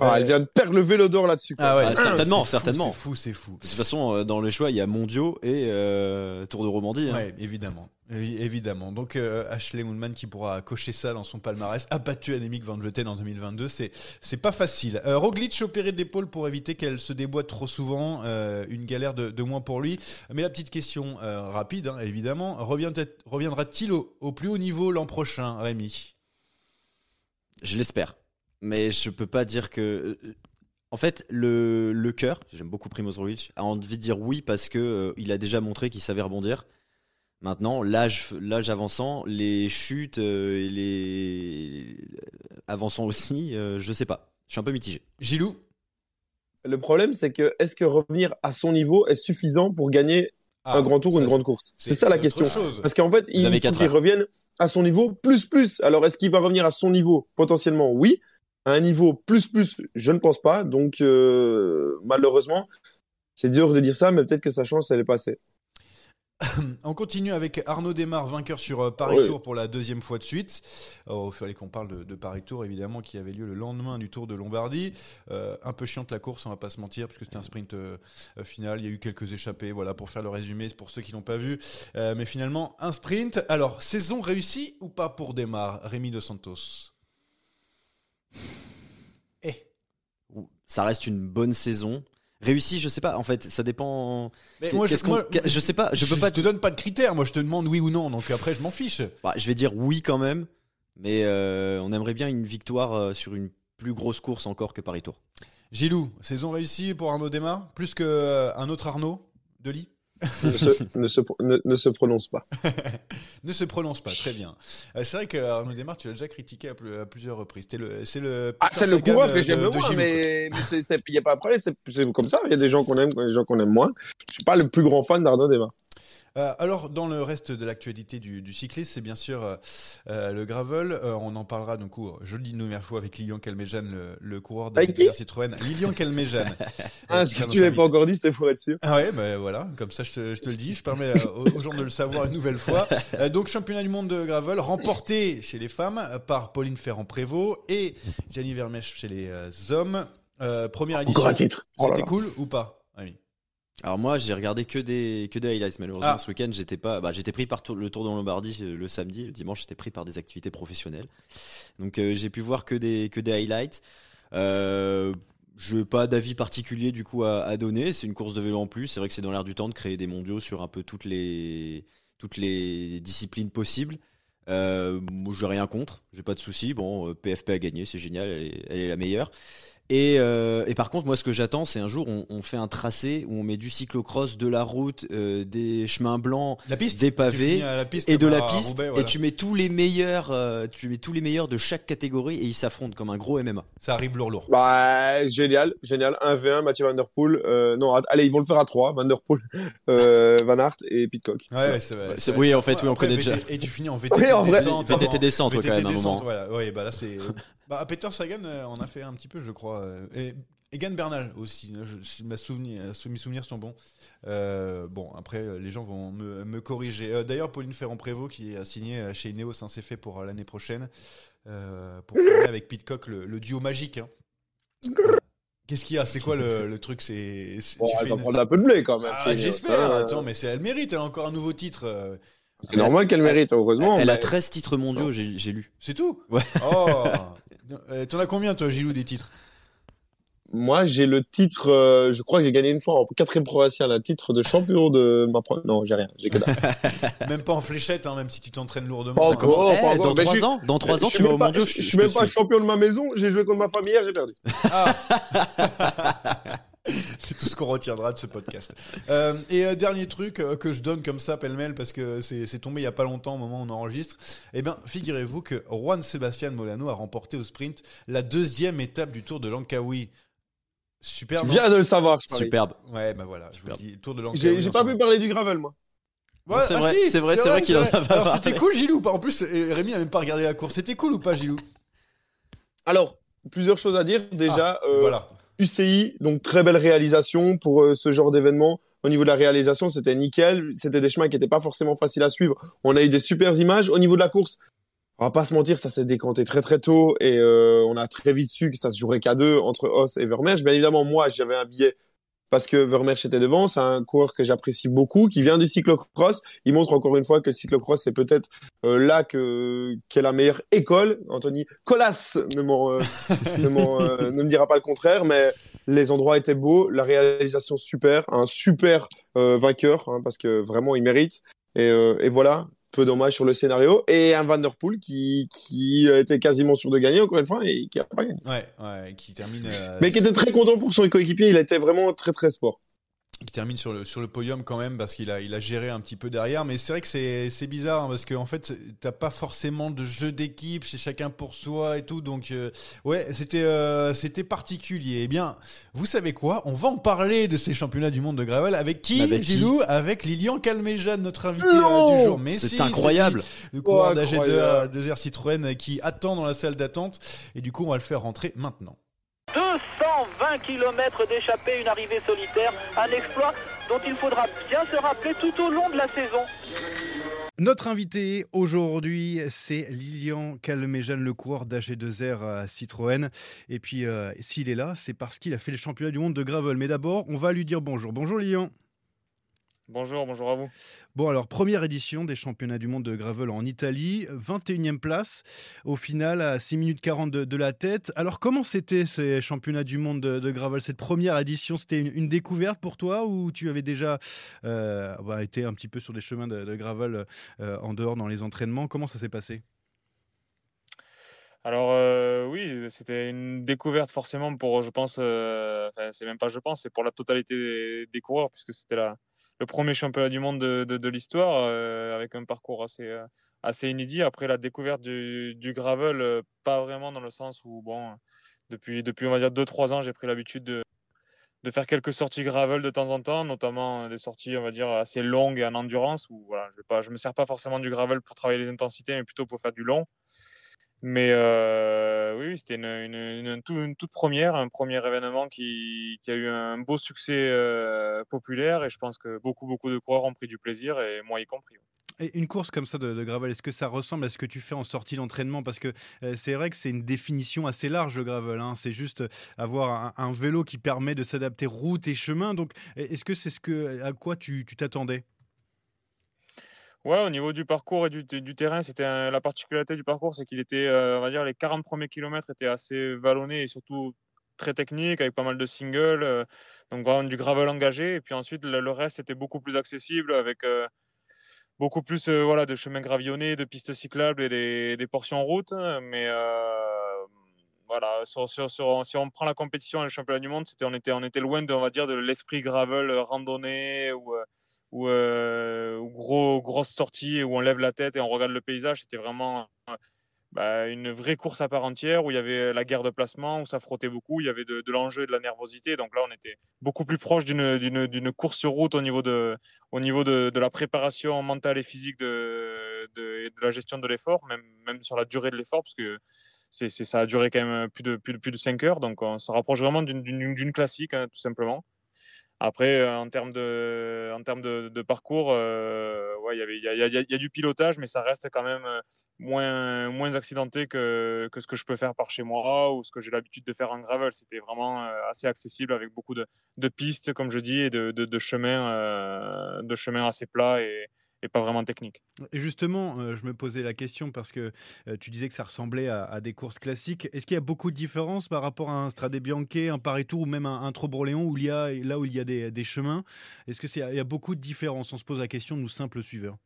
Ah, elle vient de perdre le vélo d'or là-dessus. quoi. Ah ouais, Ah, certainement, c'est fou, certainement. C'est fou, c'est fou. De toute façon, euh, dans les choix, il y a mondiaux et euh, Tour de Romandie. hein. Ouais, évidemment. Oui, évidemment. Donc euh, Ashley Moonman qui pourra cocher ça dans son palmarès a battu Annemiek van Vleuten en 2022. C'est c'est pas facile. Euh, Roglic opéré de l'épaule pour éviter qu'elle se déboîte trop souvent. euh, une galère de, de moins pour lui. Mais la petite question euh, rapide, hein, évidemment, revient reviendra-t-il au, au plus haut niveau l'an prochain, Rémi? Je l'espère. Mais je peux pas dire que. euh, En fait, le, le cœur, j'aime beaucoup Primoz Roglic, a envie de dire oui parce que euh, il a déjà montré qu'il savait rebondir. Maintenant, l'âge, l'âge avançant, les chutes euh, et les avançant aussi, euh, je sais pas. Je suis un peu mitigé. Gilou? Le problème, c'est que est-ce que revenir à son niveau est suffisant pour gagner Ah, un grand tour ou une grande course? C'est ça la question. chose. Parce qu'en fait, il faut qu'il revienne à son niveau plus plus. Alors, est-ce qu'il va revenir à son niveau Potentiellement, oui. À un niveau plus plus, je ne pense pas. Donc euh, malheureusement, c'est dur de dire ça, mais peut-être que sa chance, elle est passée. On continue avec Arnaud Desmar, vainqueur sur euh, Paris Oui. Tour pour la deuxième fois de suite. Oh, il fallait qu'on parle de, de Paris Tour, évidemment, qui avait lieu le lendemain du Tour de Lombardie. Euh, un peu chiante la course, on va pas se mentir, puisque c'était un sprint euh, final. Il y a eu quelques échappées, voilà, pour faire le résumé, c'est pour ceux qui l'ont pas vu. Euh, mais finalement, un sprint. Alors, saison réussie ou pas pour Desmar, Rémi De Santos? Eh, Ça reste une bonne saison. Réussi, je sais pas. En fait, ça dépend. mais moi, je, qu'est-ce qu'on- moi, qu'est- je sais pas, je peux pas te donne pas de critères, moi je te demande oui ou non, donc après je m'en fiche. Bah, je vais dire oui quand même, mais euh, on aimerait bien une victoire euh, sur une plus grosse course encore que Paris Tour. Gilou, saison réussie pour Arnaud Desmar, plus qu'un autre Arnaud de lit ne, se, ne, se, ne, ne se prononce pas. Ne se prononce pas, très bien. Euh, c'est vrai que Arnaud Desmar, tu l'as déjà critiqué à, plus- à plusieurs reprises. C'est le, Ah, c'est le coureur de- que j'aime de- le de moins, mais il n'y a pas après, c'est c'est comme ça. Il y a des gens qu'on aime, des gens qu'on aime moins. Je suis pas le plus grand fan d'Arnaud Desmar. Euh, alors, dans le reste de l'actualité du, du cyclisme, c'est bien sûr euh, euh, le gravel. Euh, on en parlera, donc, je le dis une nouvelle fois, avec Lilian Calmejan, le, le coureur de la Citroën. Lilian Calmejan. Ah, si tu l'avais pas encore dit, c'était pour être sûr. Ah ouais, ben voilà, comme ça je te, je te le dis, je permets aux, aux gens de le savoir une nouvelle fois. Donc championnat du monde de gravel remporté chez les femmes par Pauline Ferrand-Prévot et Gianni Vermèche chez les hommes. Première édition. Encore un titre. Oh C'était cool ou pas? Alors moi, j'ai regardé que des que des highlights. Malheureusement, Ah. ce week-end, j'étais pas. Bah, j'étais pris par tour- le Tour de Lombardie euh, le samedi. Le dimanche, j'étais pris par des activités professionnelles. Donc euh, j'ai pu voir que des que des highlights. Euh, je n'ai pas d'avis particulier du coup à, à donner. C'est une course de vélo en plus. C'est vrai que c'est dans l'air du temps de créer des mondiaux sur un peu toutes les toutes les disciplines possibles. Euh, j'ai rien contre. J'ai pas de souci. Bon, PFP a gagné, c'est génial. Elle est, elle est la meilleure. Et, euh, et par contre, moi, ce que j'attends, c'est un jour on, on fait un tracé où on met du cyclocross, de la route, euh, des chemins blancs, La piste des pavés la piste et de la piste. Roubaix, Et tu mets tous les meilleurs, euh, tu mets tous les meilleurs de chaque catégorie et ils s'affrontent comme un gros MMA. Ça arrive lourd lourd. Bah, génial, génial. 1v1, Mathieu Van Der Poel. Euh, non, allez, ils vont le faire à 3. Van Der Poel, euh, Van Aert et Pitcock. Ouais, ouais, c'est vrai. Oui, en fait, oui, on Après, connaît déjà. VT Et tu finis en VTT descente. VTT descente, quand même, à un descente, moment. Ouais, bah là c'est. Bah, Peter Sagan, euh, on a fait un petit peu, je crois. euh, Et Egan Bernal aussi. hein, je- si euh, mes souvenirs sont bons. Euh, bon, après, les gens vont me, me corriger. Euh, D'ailleurs, Pauline Ferrand-Prévot, qui a signé euh, chez Ineos, hein, c'est fait pour l'année prochaine. euh, pour former avec Pitcock le, le duo magique. hein. Qu'est-ce qu'il y a? C'est quoi le, le truc? C'est Bon, tu elle fais va une- prendre un peu de blé quand même. Ah, J'espère. hein. Attends, mais c'est- elle mérite. Elle a encore un nouveau titre. C'est normal qu'elle mérite, heureusement. Elle a mais- 13 titres mondiaux, j'ai j'ai lu. C'est tout? Ouais. Oh Euh, T'en as combien, toi, Gilou, des titres? Moi, j'ai le titre, euh, je crois que j'ai gagné une fois en quatrième provincial, un titre de champion de ma pro... Non, j'ai rien, j'ai que dalle. Même pas en fléchette, hein, même si tu t'entraînes lourdement. Pas commence- Eh, pas encore. dans Mais 3 je suis- ans, dans 3 ans, Je tu suis vas même au pas- mondiaux. Je je- suis même pas suis. champion de ma maison, j'ai joué contre ma famille hier, j'ai perdu. Ah C'est tout ce qu'on retiendra de ce podcast. Euh, et euh, dernier truc euh, que je donne comme ça, pêle-mêle, parce que c'est c'est tombé il y a pas longtemps au moment où on enregistre. Eh bien, figurez-vous que Juan Sebastian Molano a remporté au sprint la deuxième étape du Tour de Langkawi. Super, Je non viens de le savoir, je. Superbe. Ouais, bah voilà, je vous le dis, Tour de Langkawi. J'ai pas pu parler du gravel, moi. Ouais, C'est ah vrai, si, c'est vrai, c'est vrai qu'il en a pas Alors c'était cool, Gilou. En plus, euh, Rémi a même pas regardé la course. C'était cool ou pas, Gilou? Alors, plusieurs choses à dire. Déjà, euh, Voilà. UCI, donc très belle réalisation pour euh, ce genre d'événement. Au niveau de la réalisation, c'était nickel. C'était des chemins qui n'étaient pas forcément faciles à suivre. On a eu des super images. Au niveau de la course, on va pas se mentir, ça s'est décanté très très tôt et euh, on a très vite su que ça se jouerait qu'à deux entre Os et Vermeersch. Bien évidemment, moi, j'avais un billet parce que Vermeersch était devant. C'est un coureur que j'apprécie beaucoup, qui vient du cyclocross. Il montre encore une fois que le cyclocross, c'est peut-être euh, là que qu'est la meilleure école. Anthony Colas ne m'en euh, ne, m'en, euh, ne me dira pas le contraire, mais les endroits étaient beaux, la réalisation super, un super euh, vainqueur, hein, parce que vraiment il mérite. Et, euh, et voilà, peu dommage sur le scénario. Et un Van Der Poel qui, qui était quasiment sûr de gagner, encore une fois, et qui a pas gagné. Ouais, ouais, qui termine. euh, Mais qui était très content pour son coéquipier, il était vraiment très très sport. Qui termine sur le, sur le podium quand même parce qu'il a, il a géré un petit peu derrière. Mais c'est vrai que c'est, c'est bizarre hein, parce qu'en en fait, t'as pas forcément de jeu d'équipe chez chacun pour soi et tout. Donc, euh, ouais, c'était, euh, c'était particulier. Eh bien, vous savez quoi? On va en parler de ces championnats du monde de gravel avec qui, Avec qui Gilou? Avec Lilian Calmejane, notre invité euh, du jour. Mais C'est si, incroyable. Le coureur Oh, d'AG2 incroyable. de Citroën qui attend dans la salle d'attente. Et du coup, on va le faire rentrer maintenant. 220 km d'échappée, une arrivée solitaire, un exploit dont il faudra bien se rappeler tout au long de la saison. Notre invité aujourd'hui, c'est Lilian Calmejane, le coureur d'AG2R à Citroën. Et puis, euh, s'il est là, c'est parce qu'il a fait le championnat du monde de gravel. Mais d'abord, on va lui dire bonjour. Bonjour Lilian. Bonjour, bonjour à vous. Bon, alors, première édition des championnats du monde de gravel en Italie, 21e place, au final à 6 minutes 40 de, de la tête. Alors, comment c'était ces championnats du monde de, de gravel Cette première édition, c'était une, une découverte pour toi ou tu avais déjà euh, bah, été un petit peu sur des chemins de, de gravel euh, en dehors dans les entraînements? Comment ça s'est passé? Alors euh, oui, c'était une découverte forcément pour, je pense, enfin, c'est même pas je pense, c'est pour la totalité des, des coureurs puisque c'était la, le premier championnat du monde de, l'histoire euh, avec un parcours assez, euh, assez inédit. Après la découverte du, gravel, euh, pas vraiment dans le sens où, bon, depuis, depuis on va dire 2-3 ans, j'ai pris l'habitude de, de faire quelques sorties gravel de temps en temps, notamment des sorties, on va dire, assez longues et en endurance où voilà, je je me sers pas forcément du gravel pour travailler les intensités, mais plutôt pour faire du long. Mais euh, oui, c'était une, une, une, une tout- une toute première, un premier événement qui, a eu un beau succès euh, populaire et je pense que beaucoup, beaucoup de coureurs ont pris du plaisir et moi y compris. Et une course comme ça de, gravel, est-ce que ça ressemble à ce que tu fais en sortie d'entraînement? Parce que euh, c'est vrai que c'est une définition assez large le gravel. hein. C'est juste avoir un, vélo qui permet de s'adapter route et chemin. Donc, est-ce que c'est ce à quoi tu t'attendais? Ouais, au niveau du parcours et du, terrain, c'était la particularité du parcours, c'est qu'il était, euh, on va dire, les 40 premiers kilomètres étaient assez vallonnés et surtout très techniques, avec pas mal de singles, euh, donc vraiment du gravel engagé. Et puis ensuite, le, reste était beaucoup plus accessible, avec euh, beaucoup plus voilà, de chemins gravillonnés, de pistes cyclables et des, des portions route. Mais euh, voilà, si on prend la compétition et le championnat du monde, c'était, on, était, on était loin de, on va dire, de l'esprit gravel randonnée ou, ou, euh, grosse sortie où on lève la tête et on regarde le paysage. C'était vraiment euh, bah, une vraie course à part entière où il y avait la guerre de placement, où ça frottait beaucoup, il y avait de, l'enjeu et de la nervosité. Donc là, on était beaucoup plus proche d'une, course sur route au niveau de, la préparation mentale et physique de, de, et de la gestion de l'effort, même, sur la durée de l'effort, parce que ça a duré quand même plus de, plus de, plus de 5 heures. Donc on se rapproche vraiment d'une classique, hein, tout simplement. Après, euh, en termes de, en termes de, de parcours, euh, ouais, il y il y y, a, il y a du pilotage, mais ça reste quand même euh, moins, moins accidenté que, que ce que je peux faire par chez moi ou ce que j'ai l'habitude de faire en gravel. C'était vraiment euh, assez accessible avec beaucoup de, de pistes, comme je dis, et de, de, de chemins, euh, de chemins assez plats et, et pas vraiment techniques. Et justement, euh, je me posais la question parce que euh, tu disais que ça ressemblait à, à des courses classiques. Est-ce qu'il y a beaucoup de différences par rapport à un Strade Bianche, un Paris Tour ou même un, un Trobroléon où il y a là où il y a des, des chemins? Est-ce que c'est il y a beaucoup de différences? On se pose la question nous simples suiveurs.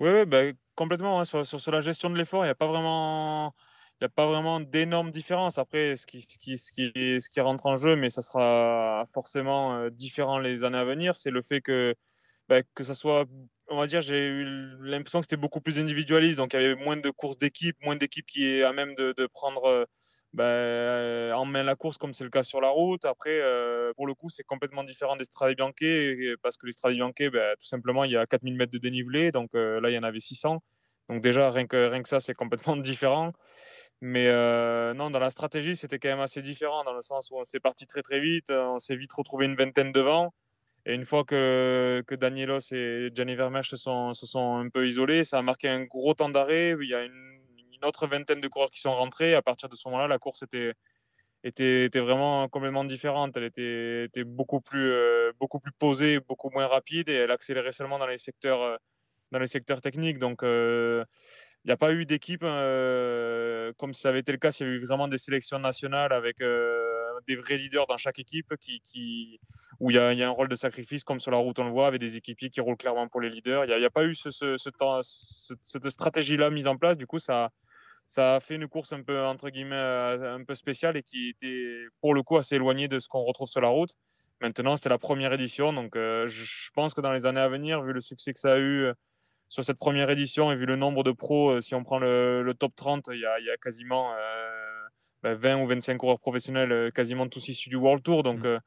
Oui, oui bah, complètement. hein. Sur, sur, sur la gestion de l'effort, il n'y a pas vraiment, il n'y a pas vraiment d'énormes différences. Après, ce qui, ce, qui, ce, qui, ce qui rentre en jeu, mais ça sera forcément euh, différent les années à venir, c'est le fait que, bah, que ça soit, on va dire, j'ai eu l'impression que c'était beaucoup plus individualiste. Donc, il y avait moins de courses d'équipe, moins d'équipes qui est à même de, prendre euh, bah, en main la course, comme c'est le cas sur la route. Après, euh, pour le coup, c'est complètement différent des Strade parce que les Strade bah, tout simplement, il y a 4000 mètres de dénivelé. Donc euh, là, il y en avait 600. Donc déjà, rien que, rien que ça, c'est complètement différent. Mais euh, non, dans la stratégie, c'était quand même assez différent, dans le sens où on s'est parti très très vite, on s'est vite retrouvé une vingtaine devant. Et une fois que, que Danielos et Gianni Vermeersch se sont, se sont un peu isolés, ça a marqué un gros temps d'arrêt. Il y a une, autre vingtaine de coureurs qui sont rentrés. À partir de ce moment-là, la course était, était, était vraiment complètement différente. Elle était, était beaucoup, plus, euh, beaucoup plus posée, beaucoup moins rapide et elle accélérait seulement dans les secteurs, euh, dans les secteurs techniques. Donc, euh, il n'y a pas eu d'équipe euh, comme ça avait été le cas s'il y avait eu vraiment des sélections nationales avec des vrais leaders dans chaque équipe qui, où il y, a, un rôle de sacrifice comme sur la route on le voit avec des équipiers qui roulent clairement pour les leaders. Il n'y a, pas eu ce, temps, ce, cette stratégie là mise en place. Du coup, ça, ça a fait une course un peu entre guillemets un peu spéciale et qui était pour le coup assez éloignée de ce qu'on retrouve sur la route. Maintenant, c'était la première édition, donc je pense que dans les années à venir, vu le succès que ça a eu sur cette première édition et vu le nombre de pros, si on prend le, top 30, il y a quasiment 20 ben, ou 25 coureurs professionnels, quasiment tous issus du World Tour. Donc, mmh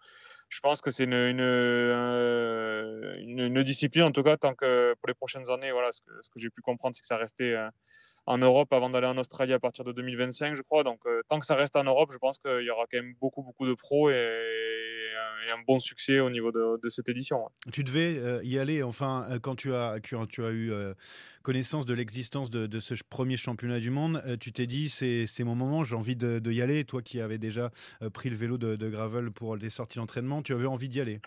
je pense que c'est une, une, euh, une, discipline, en tout cas, tant que pour les prochaines années, voilà, ce que, ce que j'ai pu comprendre, c'est que ça restait euh, en Europe avant d'aller en Australie à partir de 2025, je crois. Donc, euh, tant que ça reste en Europe, je pense qu'il y aura quand même beaucoup, beaucoup de pros et, un bon succès au niveau de, de cette édition. Tu devais y aller, enfin, quand tu as, tu as eu connaissance de l'existence de, de, ce premier championnat du monde, tu t'es dit, c'est mon moment, j'ai envie de, de, y aller. Toi qui avais déjà pris le vélo de, gravel pour des sorties d'entraînement, tu avais envie d'y aller?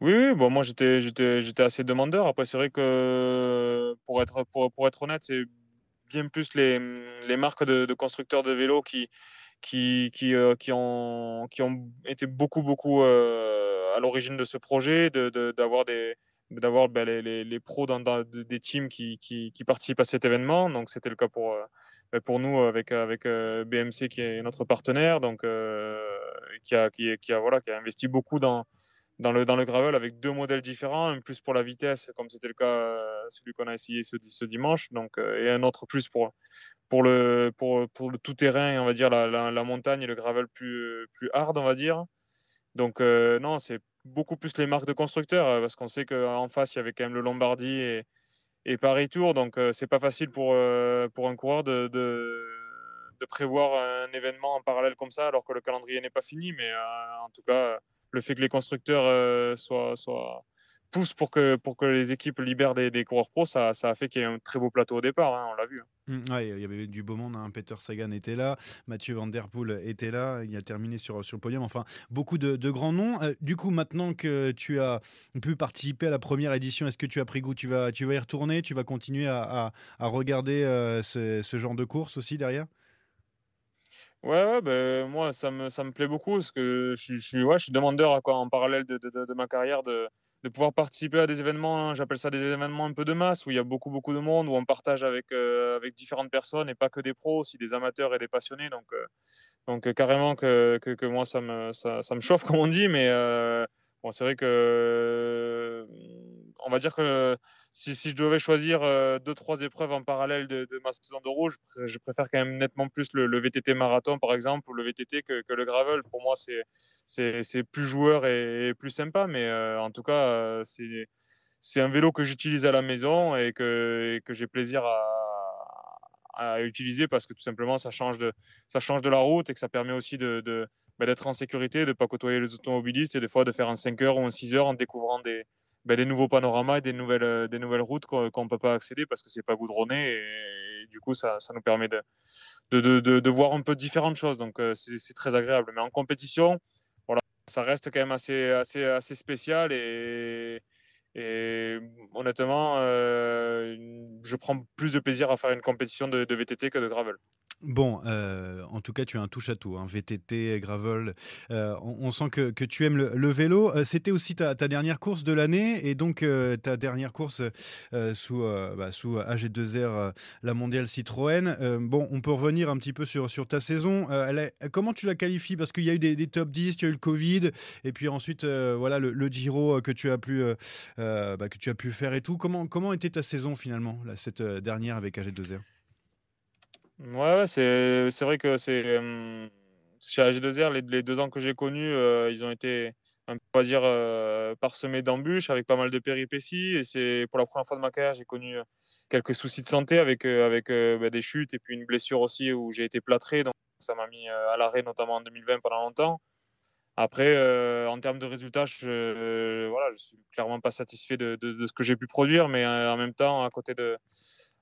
Oui, bon, moi j'étais, j'étais, j'étais assez demandeur. Après, c'est vrai que pour être, pour, pour être honnête, c'est bien plus les, les marques de, constructeurs de vélos qui, qui, qui, euh, qui, ont, qui ont été beaucoup, beaucoup euh, à l'origine de ce projet, de, d'avoir des d'avoir ben, les, les, les, pros dans, des teams qui, qui, qui, participent à cet événement. Donc c'était le cas pour, euh, ben, pour nous avec, avec BMC qui est notre partenaire, donc qui, a, qui, qui, a, voilà, qui a investi beaucoup dans, dans le, dans le gravel avec deux modèles différents, un plus pour la vitesse, comme c'était le cas, euh, celui qu'on a essayé ce, ce dimanche, donc, euh, et un autre plus pour, pour, le, pour, le tout-terrain, on va dire la, la, montagne et le gravel plus, plus hard, on va dire. Donc, euh, non, c'est beaucoup plus les marques de constructeurs, parce qu'on sait qu'en face, il y avait quand même le Lombardie et, et Paris Tour, donc c'est pas facile pour, pour un coureur de, de, de, prévoir un événement en parallèle comme ça, alors que le calendrier n'est pas fini, mais en tout cas le fait que les constructeurs euh, soient, poussent pour que, pour que les équipes libèrent des, coureurs pros, ça, a fait qu'il y ait un très beau plateau au départ, hein, on l'a vu. Mmh, il y avait du beau monde. Hein. Peter Sagan était là, Mathieu Van Der Poel était là, il a terminé sur, sur le podium. Enfin, beaucoup de, grands noms. Euh, du coup, maintenant que tu as pu participer à la première édition, est-ce que tu as pris goût tu vas, tu vas y retourner Tu vas continuer à, regarder euh, ce, genre de course aussi derrière? Ouais, ouais ben, moi, ça me, ça me plaît beaucoup parce que je, suis, ouais, je suis demandeur à quoi, en parallèle de, de, de ma carrière de, de, pouvoir participer à des événements, hein, j'appelle ça des événements un peu de masse, où il y a beaucoup, beaucoup de monde, où on partage avec, euh, avec différentes personnes et pas que des pros, aussi des amateurs et des passionnés. Donc, euh, donc carrément que, que, que, moi, ça me, ça, ça, me chauffe, comme on dit, mais euh, bon, c'est vrai que on va dire que si, si, je devais choisir euh, deux, trois épreuves en parallèle de, de, ma saison de rouge, je préfère quand même nettement plus le, le VTT marathon, par exemple, ou le VTT que, que le gravel. Pour moi, c'est plus joueur et, plus sympa, mais euh, en tout cas, euh, c'est un vélo que j'utilise à la maison et que, que j'ai plaisir à, à, utiliser parce que tout simplement, ça change de, ça change de la route et que ça permet aussi de, de bah, d'être en sécurité, de ne pas côtoyer les automobilistes et des fois de faire un 5 heures ou un 6 heures en découvrant des, ben, des nouveaux panoramas et des nouvelles, euh, des nouvelles routes qu'on ne peut pas accéder parce que c'est pas goudronné et, du coup ça, ça, nous permet de, de, de, voir un peu différentes choses donc euh, c'est très agréable mais en compétition voilà ça reste quand même assez, assez, assez spécial et, et honnêtement euh, je prends plus de plaisir à faire une compétition de, de VTT que de gravel. Bon, euh, en tout cas, tu as un touche à tout, hein, VTT, gravel. Euh, on, sent que, tu aimes le, vélo. Euh, c'était aussi ta, dernière course de l'année et donc ta dernière course sous, bah, sous AG2R, la mondiale Citroën. bon, on peut revenir un petit peu sur, ta saison. comment tu la qualifies? Parce qu'il y a eu des, top 10, tu as eu le Covid et puis ensuite, voilà, le, Giro que tu as pu, bah, que tu as pu faire et tout. Comment, comment était ta saison finalement, cette dernière avec AG2R Ouais, c'est, vrai que c'est euh, chez AG2R, les, deux ans que j'ai connus, euh, ils ont été, on va dire, euh, parsemés d'embûches avec pas mal de péripéties. Et c'est pour la première fois de ma carrière, j'ai connu quelques soucis de santé avec, avec bah, des chutes et puis une blessure aussi où j'ai été plâtré. Donc ça m'a mis à l'arrêt, notamment en 2020 pendant longtemps. Après, en termes de résultats, je, voilà, je suis clairement pas satisfait de ce que j'ai pu produire, mais en même temps, à côté de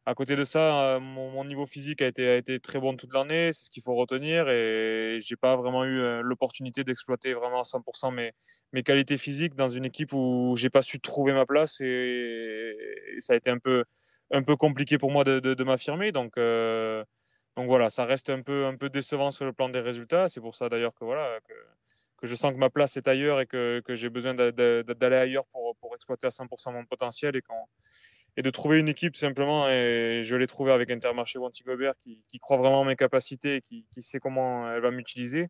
à côté de ça, euh, mon, niveau physique a été, a été très bon toute l'année, c'est ce qu'il faut retenir, et j'ai pas vraiment eu euh, l'opportunité d'exploiter vraiment à 100% mes, mes qualités physiques dans une équipe où j'ai pas su trouver ma place, et, ça a été un peu, un peu compliqué pour moi de, de, m'affirmer. Donc, euh, donc voilà, ça reste un peu, un peu décevant sur le plan des résultats. C'est pour ça d'ailleurs que voilà que, que, je sens que ma place est ailleurs et que, que j'ai besoin d'aller ailleurs pour, pour exploiter à 100% mon potentiel et quand et de trouver une équipe simplement. Et je l'ai trouvé avec Intermarché Wanty Gobert qui, qui, croit vraiment en mes capacités, qui, qui sait comment elle va m'utiliser.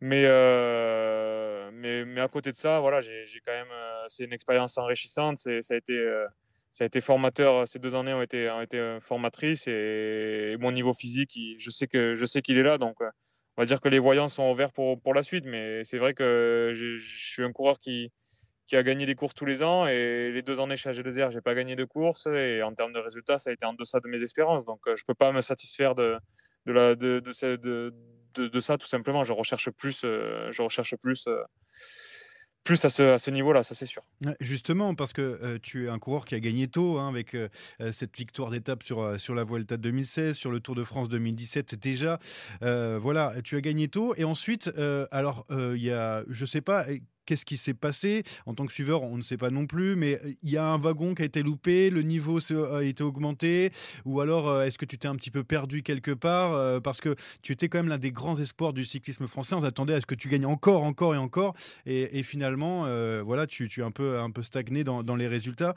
Mais, euh, mais, mais à côté de ça, voilà, j'ai quand même, euh, c'est une expérience enrichissante. Ça a été, euh, ça a été formateur. Ces deux années ont été, ont été formatrices et, mon niveau physique, je sais que, je sais qu'il est là. Donc, on va dire que les voyants sont ouverts pour, pour la suite. Mais c'est vrai que je suis un coureur qui, qui a gagné des courses tous les ans et les deux années chez AG2R, j'ai pas gagné de course et en termes de résultats, ça a été en deçà de mes espérances. Donc, je peux pas me satisfaire de, de, ça tout simplement. Je recherche plus, euh, je recherche plus, euh, plus à ce, niveau-là, ça c'est sûr. Justement, parce que euh, tu es un coureur qui a gagné tôt, hein, avec cette victoire d'étape sur, sur la Vuelta 2016, sur le Tour de France 2017 déjà. voilà, tu as gagné tôt. Et ensuite, alors, il y a, je sais pas, Qu'est-ce qui s'est passé En tant que suiveur, on ne sait pas non plus, mais euh, il y a un wagon qui a été loupé, le niveau a été augmenté, ou alors euh, est-ce que tu t'es un petit peu perdu quelque part euh, Parce que tu étais quand même l'un des grands espoirs du cyclisme français. On s'attendait à ce que tu gagnes encore, encore et encore, et, finalement, voilà, tu, es un peu, un peu stagné dans, les résultats.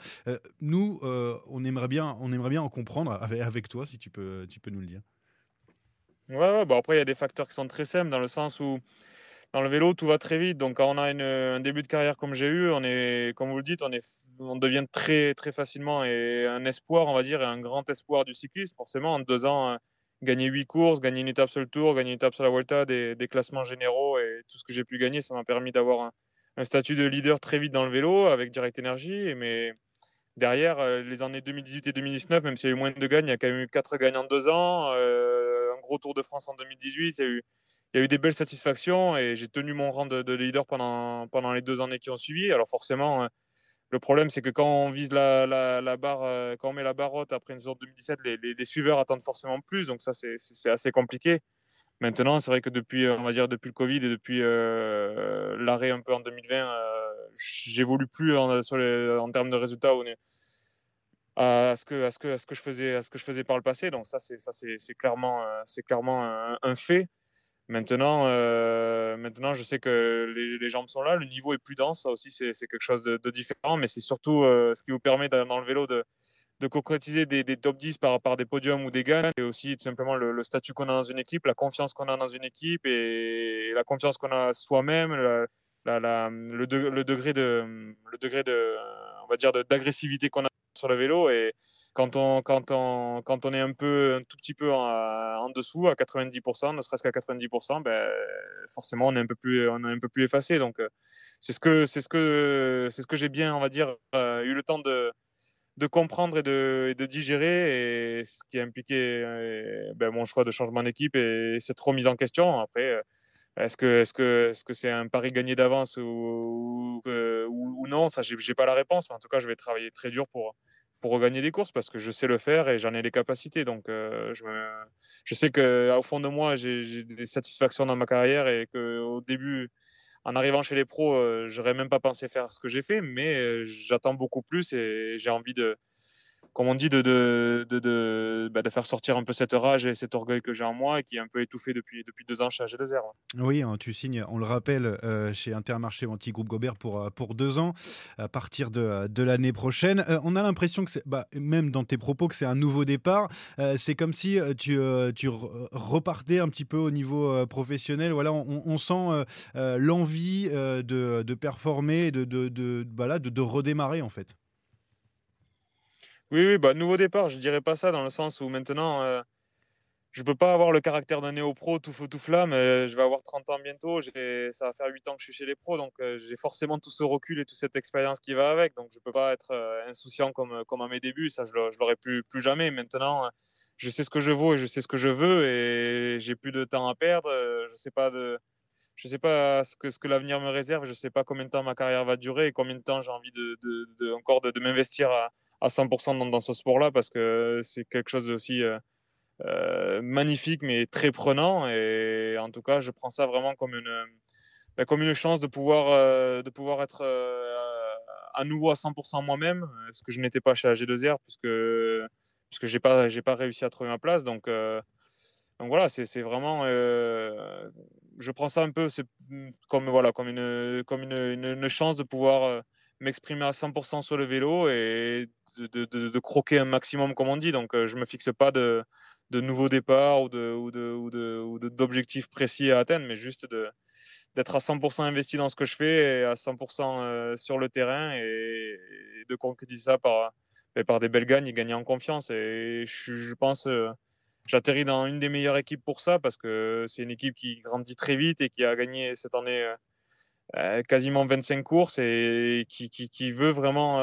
nous, on aimerait bien, on aimerait bien en comprendre avec, toi, si tu peux, tu peux nous le dire. Ouais, bon après il y a des facteurs qui sont très simples dans le sens où dans le vélo, tout va très vite. Donc, quand on a un début de carrière comme j'ai eu, on est, comme vous le dites, on, est, on devient très, très facilement un espoir, on va dire, et un grand espoir du cyclisme. Forcément, en deux ans, euh, gagner huit courses, gagner une étape sur le Tour, gagner une étape sur la Volta, des, classements généraux et tout ce que j'ai pu gagner, ça m'a permis d'avoir un, statut de leader très vite dans le vélo avec Direct Energy. Mais derrière, euh, les années 2018 et 2019, même s'il y a eu moins de gagnes, il y a quand même eu quatre gagnants en deux ans. Euh, un gros Tour de France en 2018, il y a eu il y a eu des belles satisfactions et j'ai tenu mon rang de, leader pendant, pendant les deux années qui ont suivi. Alors forcément, euh, le problème, c'est que quand on vise la, barre, euh, quand on met la barre haute après une saison 2017, les, suiveurs attendent forcément plus. Donc ça, c'est assez compliqué. Maintenant, c'est vrai que depuis, on va dire, depuis le Covid et depuis euh, l'arrêt un peu en 2020, j'évolue plus en, termes de résultats à ce que à ce que à ce que je faisais à ce que je faisais par le passé. Donc ça, c'est clairement c'est clairement un, fait. Maintenant, euh, maintenant, je sais que les, jambes sont là, le niveau est plus dense, ça aussi c'est quelque chose de, différent, mais c'est surtout euh, ce qui vous permet dans le vélo de, concrétiser des, top 10 par, des podiums ou des gains, et aussi tout simplement le, statut qu'on a dans une équipe, la confiance qu'on a dans une équipe et, la confiance qu'on a soi-même, le, degré de, le degré de, on d'agressivité qu'on a sur le vélo quand on, est un peu, un tout petit peu en, dessous, à 90%, ne serait-ce qu'à 90%, ben, forcément, on est un peu plus, on est un peu plus effacé. Donc, euh, c'est ce que, c'est ce que, c'est ce que j'ai bien, on va dire, euh, eu le temps de, comprendre et de, digérer, et ce qui a impliqué euh, ben, mon choix de changement d'équipe et cette remise en question. Après, est-ce que, est-ce que, est-ce que c'est un pari gagné d'avance ou, ou, non? Ça, j'ai pas la réponse, mais en tout cas, je vais travailler très dur pour pour regagner des courses parce que je sais le faire et j'en ai les capacités. Donc, euh, je, je, sais qu'au fond de moi, j'ai des satisfactions dans ma carrière et qu'au début, en arrivant chez les pros, euh, j'aurais même pas pensé faire ce que j'ai fait, mais euh, j'attends beaucoup plus et j'ai envie de, comme on dit, de, de, de, bah, de, faire sortir un peu cette rage et cet orgueil que j'ai en moi et qui est un peu étouffé depuis, depuis deux ans chez AG2R. Oui, hein, tu signes, on le rappelle, euh, chez Intermarché Anti-Groupe Gobert pour, euh, pour deux ans à partir de, de l'année prochaine. Euh, on a l'impression que bah, même dans tes propos, que c'est un nouveau départ. c'est comme si tu, tu repartais un petit peu au niveau professionnel. Voilà, on, sent l'envie de, performer, de, de, de, de, de redémarrer en fait. Oui, oui, bah, nouveau départ, je dirais pas ça dans le sens où maintenant, euh, je peux pas avoir le caractère d'un néo-pro tout feu tout flamme. Euh, je vais avoir 30 ans bientôt, ça va faire 8 ans que je suis chez les pros, donc euh, j'ai forcément tout ce recul et toute cette expérience qui va avec. Donc je peux pas être insouciant comme, comme à mes débuts, ça je, l'aurais plus, plus jamais. Maintenant, je sais ce que je vaux et je sais ce que je veux et j'ai plus de temps à perdre. je sais pas de je sais pas ce que, ce que l'avenir me réserve, je sais pas combien de temps ma carrière va durer et combien de temps j'ai envie de, de, encore de, de m'investir à, à 100% dans, dans, ce sport-là parce que c'est quelque chose aussi euh, euh, magnifique mais très prenant. Et en tout cas je prends ça vraiment comme une ben, comme une chance de pouvoir euh, de pouvoir être à nouveau à 100% moi-même ce que je n'étais pas chez AG2R puisque puisque j'ai pas j'ai pas réussi à trouver ma place. Donc donc voilà c'est vraiment je prends ça un peu comme voilà comme une comme une, une chance de pouvoir m'exprimer à 100% sur le vélo et de, croquer un maximum, comme on dit. Donc, euh, je me fixe pas de, nouveaux départs ou ou de, d'objectifs précis à atteindre, mais juste d'être à 100% investi dans ce que je fais et à 100% euh, sur le terrain et, de concrétiser ça par, par des belles gagnes et gagner en confiance. Et je, pense, euh, j'atterris dans une des meilleures équipes pour ça parce que c'est une équipe qui grandit très vite et qui a gagné cette année quasiment 25 courses et qui veut vraiment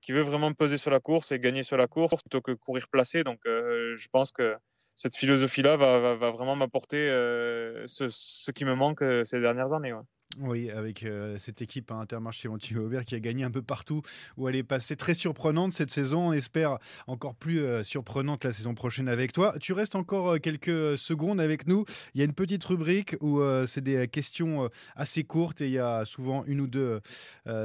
qui veut vraiment peser sur la course et gagner sur la course plutôt que courir placé. Donc, je pense que cette philosophie-là va, va, vraiment m'apporter euh, ce, ce, qui me manque euh, ces dernières années. Ouais. Oui, avec euh, cette équipe à Intermarché Montier Aubert qui a gagné un peu partout, où elle est passée très surprenante cette saison. On espère encore plus surprenante la saison prochaine avec toi. Tu restes encore quelques secondes avec nous. Il y a une petite rubrique où c'est des questions assez courtes et il y a souvent une ou deux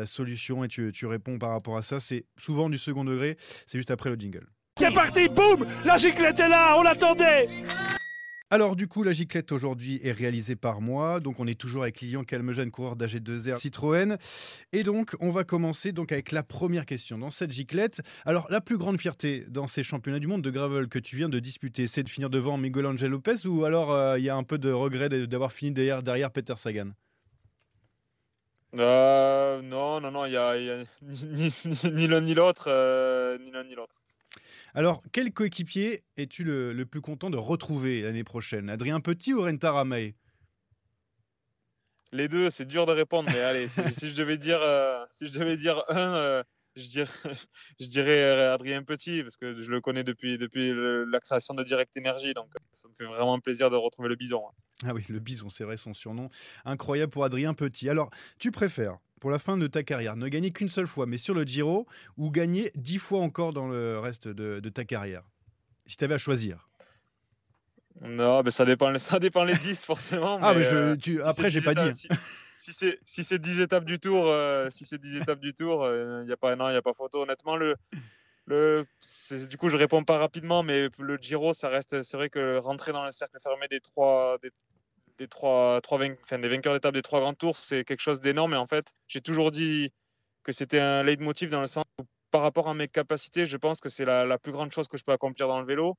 solutions et tu, tu réponds par rapport à ça. C'est souvent du second degré. C'est juste après le jingle. C'est parti, boum La giclette est là, on l'attendait alors du coup, la giclette aujourd'hui est réalisée par moi. Donc on est toujours avec Lilian Calmejane, coureur d'AG2R Citroën. Et donc on va commencer donc avec la première question dans cette giclette. Alors la plus grande fierté dans ces championnats du monde de gravel que tu viens de disputer, c'est de finir devant Miguel Angel Lopez ou alors euh, il y a un peu de regret d'avoir fini derrière, Peter Sagan? Euh, Non, non, non, il y a, ni, l'un ni l'autre, euh, ni l'un ni l'autre. Alors, quel coéquipier es-tu le, plus content de retrouver l'année prochaine? Adrien Petit ou Renta Ramae Les deux, c'est dur de répondre, mais allez, si, je devais dire, euh, si je devais dire un, euh, je dirais, je dirais euh, Adrien Petit parce que je le connais depuis, depuis la création de Direct Energy, donc ça me fait vraiment plaisir de retrouver le Bison. Ah oui, le Bison, c'est vrai son surnom. Incroyable pour Adrien Petit. Alors, tu préfères pour la fin de ta carrière, ne gagner qu'une seule fois, mais sur le Giro, ou gagner dix fois encore dans le reste de, ta carrière Si tu avais à choisir. Non, mais ça dépend, ça dépend les 10 forcément. ah, mais, je, euh, après, j'ai pas dit. Si, c'est si c'est 10 étapes du tour, euh, si c'est 10 étapes du tour, il euh, n'y a pas non, il a pas photo honnêtement le le du coup, je réponds pas rapidement mais le Giro ça reste c'est vrai que rentrer dans le cercle fermé des trois des, des trois, trois enfin, des vainqueurs d'étape des trois grands tours, c'est quelque chose d'énorme. Et en fait, j'ai toujours dit que c'était un leitmotiv dans le sens où, par rapport à mes capacités, je pense que c'est la, plus grande chose que je peux accomplir dans le vélo.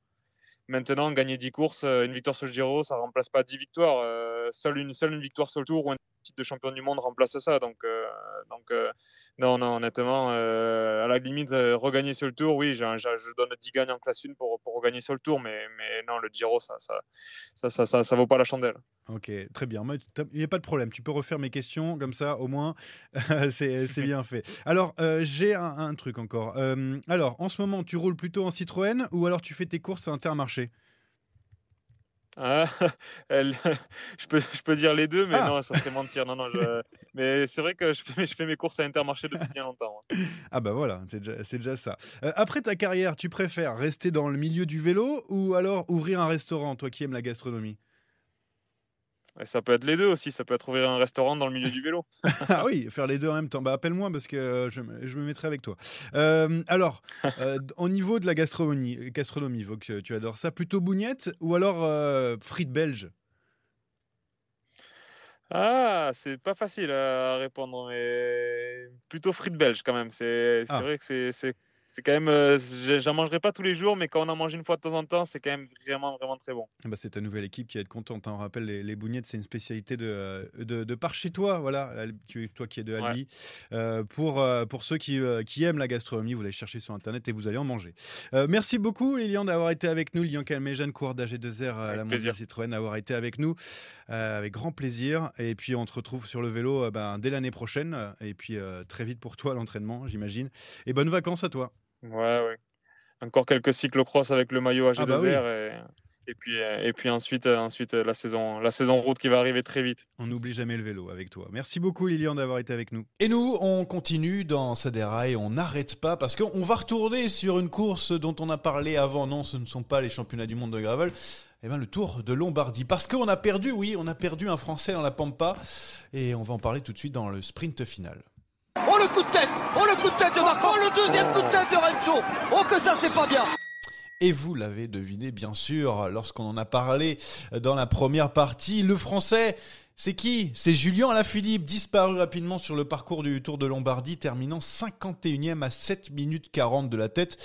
Maintenant, gagner 10 courses, euh, une victoire sur le Giro, ça remplace pas 10 victoires. Euh, seule, une, seule une victoire sur le tour ou un titre de champion du monde remplace ça. Donc, euh, donc non, non, honnêtement, à la limite, regagner sur le tour, oui, je donne 10 gagnes en classe 1 pour, pour regagner sur le tour, mais, mais non, le Giro, ça ça ça, ça, ça, ça vaut pas la chandelle. Ok, très bien. Il n'y a pas de problème. Tu peux refaire mes questions, comme ça, au moins, c'est bien fait. Alors, j'ai un, truc encore. alors, en ce moment, tu roules plutôt en Citroën ou alors tu fais tes courses à Intermarché ah, elle, je, peux, je peux dire les deux, mais ah. non, ça serait mentir. Non, non, mais c'est vrai que je fais, je fais, mes courses à Intermarché depuis bien longtemps. Ah bah voilà, c'est déjà, déjà, ça. Euh, après ta carrière, tu préfères rester dans le milieu du vélo ou alors ouvrir un restaurant, toi qui aimes la gastronomie? Ça peut être les deux aussi, ça peut être ouvrir un restaurant dans le milieu du vélo. ah oui, faire les deux en même temps. Bah, appelle-moi parce que euh, je, me mettrai avec toi. Euh, alors, euh, au niveau de la gastronomie, gastronomie, que tu adores ça, plutôt bougnette ou alors frites belges? Ah, c'est pas facile à répondre, mais plutôt frites belges quand même. C'est ah. vrai que c'est c'est quand même, euh, j'en mangerai pas tous les jours, mais quand on en mange une fois de temps en temps, c'est quand même vraiment, vraiment très bon. Ah bah c'est ta nouvelle équipe qui va être contente. Hein. On rappelle, les, les bougnettes, c'est une spécialité de, euh, de, de, par chez toi, voilà. Tu, toi qui es de Albi. Euh, pour, pour ceux qui, qui aiment la gastronomie, vous allez chercher sur Internet et vous allez en manger. merci beaucoup, Lilian, d'avoir été avec nous. Lilian Calmejane, coureur d'AG2R à la Mondiale Citroën, d'avoir été avec nous. avec grand plaisir. Et puis, on te retrouve sur le vélo ben, dès l'année prochaine. Et puis, très vite pour toi, l'entraînement, j'imagine. Et bonnes vacances à toi. Ouais, ouais. Encore quelques cyclocross avec le maillot AG2R ah bah et, puis, et puis ensuite, euh, ensuite la, saison, la saison route qui va arriver très vite. On n'oublie jamais le vélo avec toi. Merci beaucoup Lilian d'avoir été avec nous. Et nous, on continue dans et on n'arrête pas parce qu'on va retourner sur une course dont on a parlé avant. Non, ce ne sont pas les championnats du monde de gravel. Eh bien, le Tour de Lombardie. Parce qu'on a perdu, oui, on a perdu un Français dans la Pampa. Et on va en parler tout de suite dans le sprint final. Oh le coup de tête. Oh le coup de tête de Marco. Oh le deuxième coup de tête de Rencho Oh que ça c'est pas bien. Et vous l'avez deviné bien sûr lorsqu'on en a parlé dans la première partie, le français c'est qui? C'est Julien Alaphilippe, disparu rapidement sur le parcours du Tour de Lombardie, terminant 51e à 7 minutes 40 de la tête.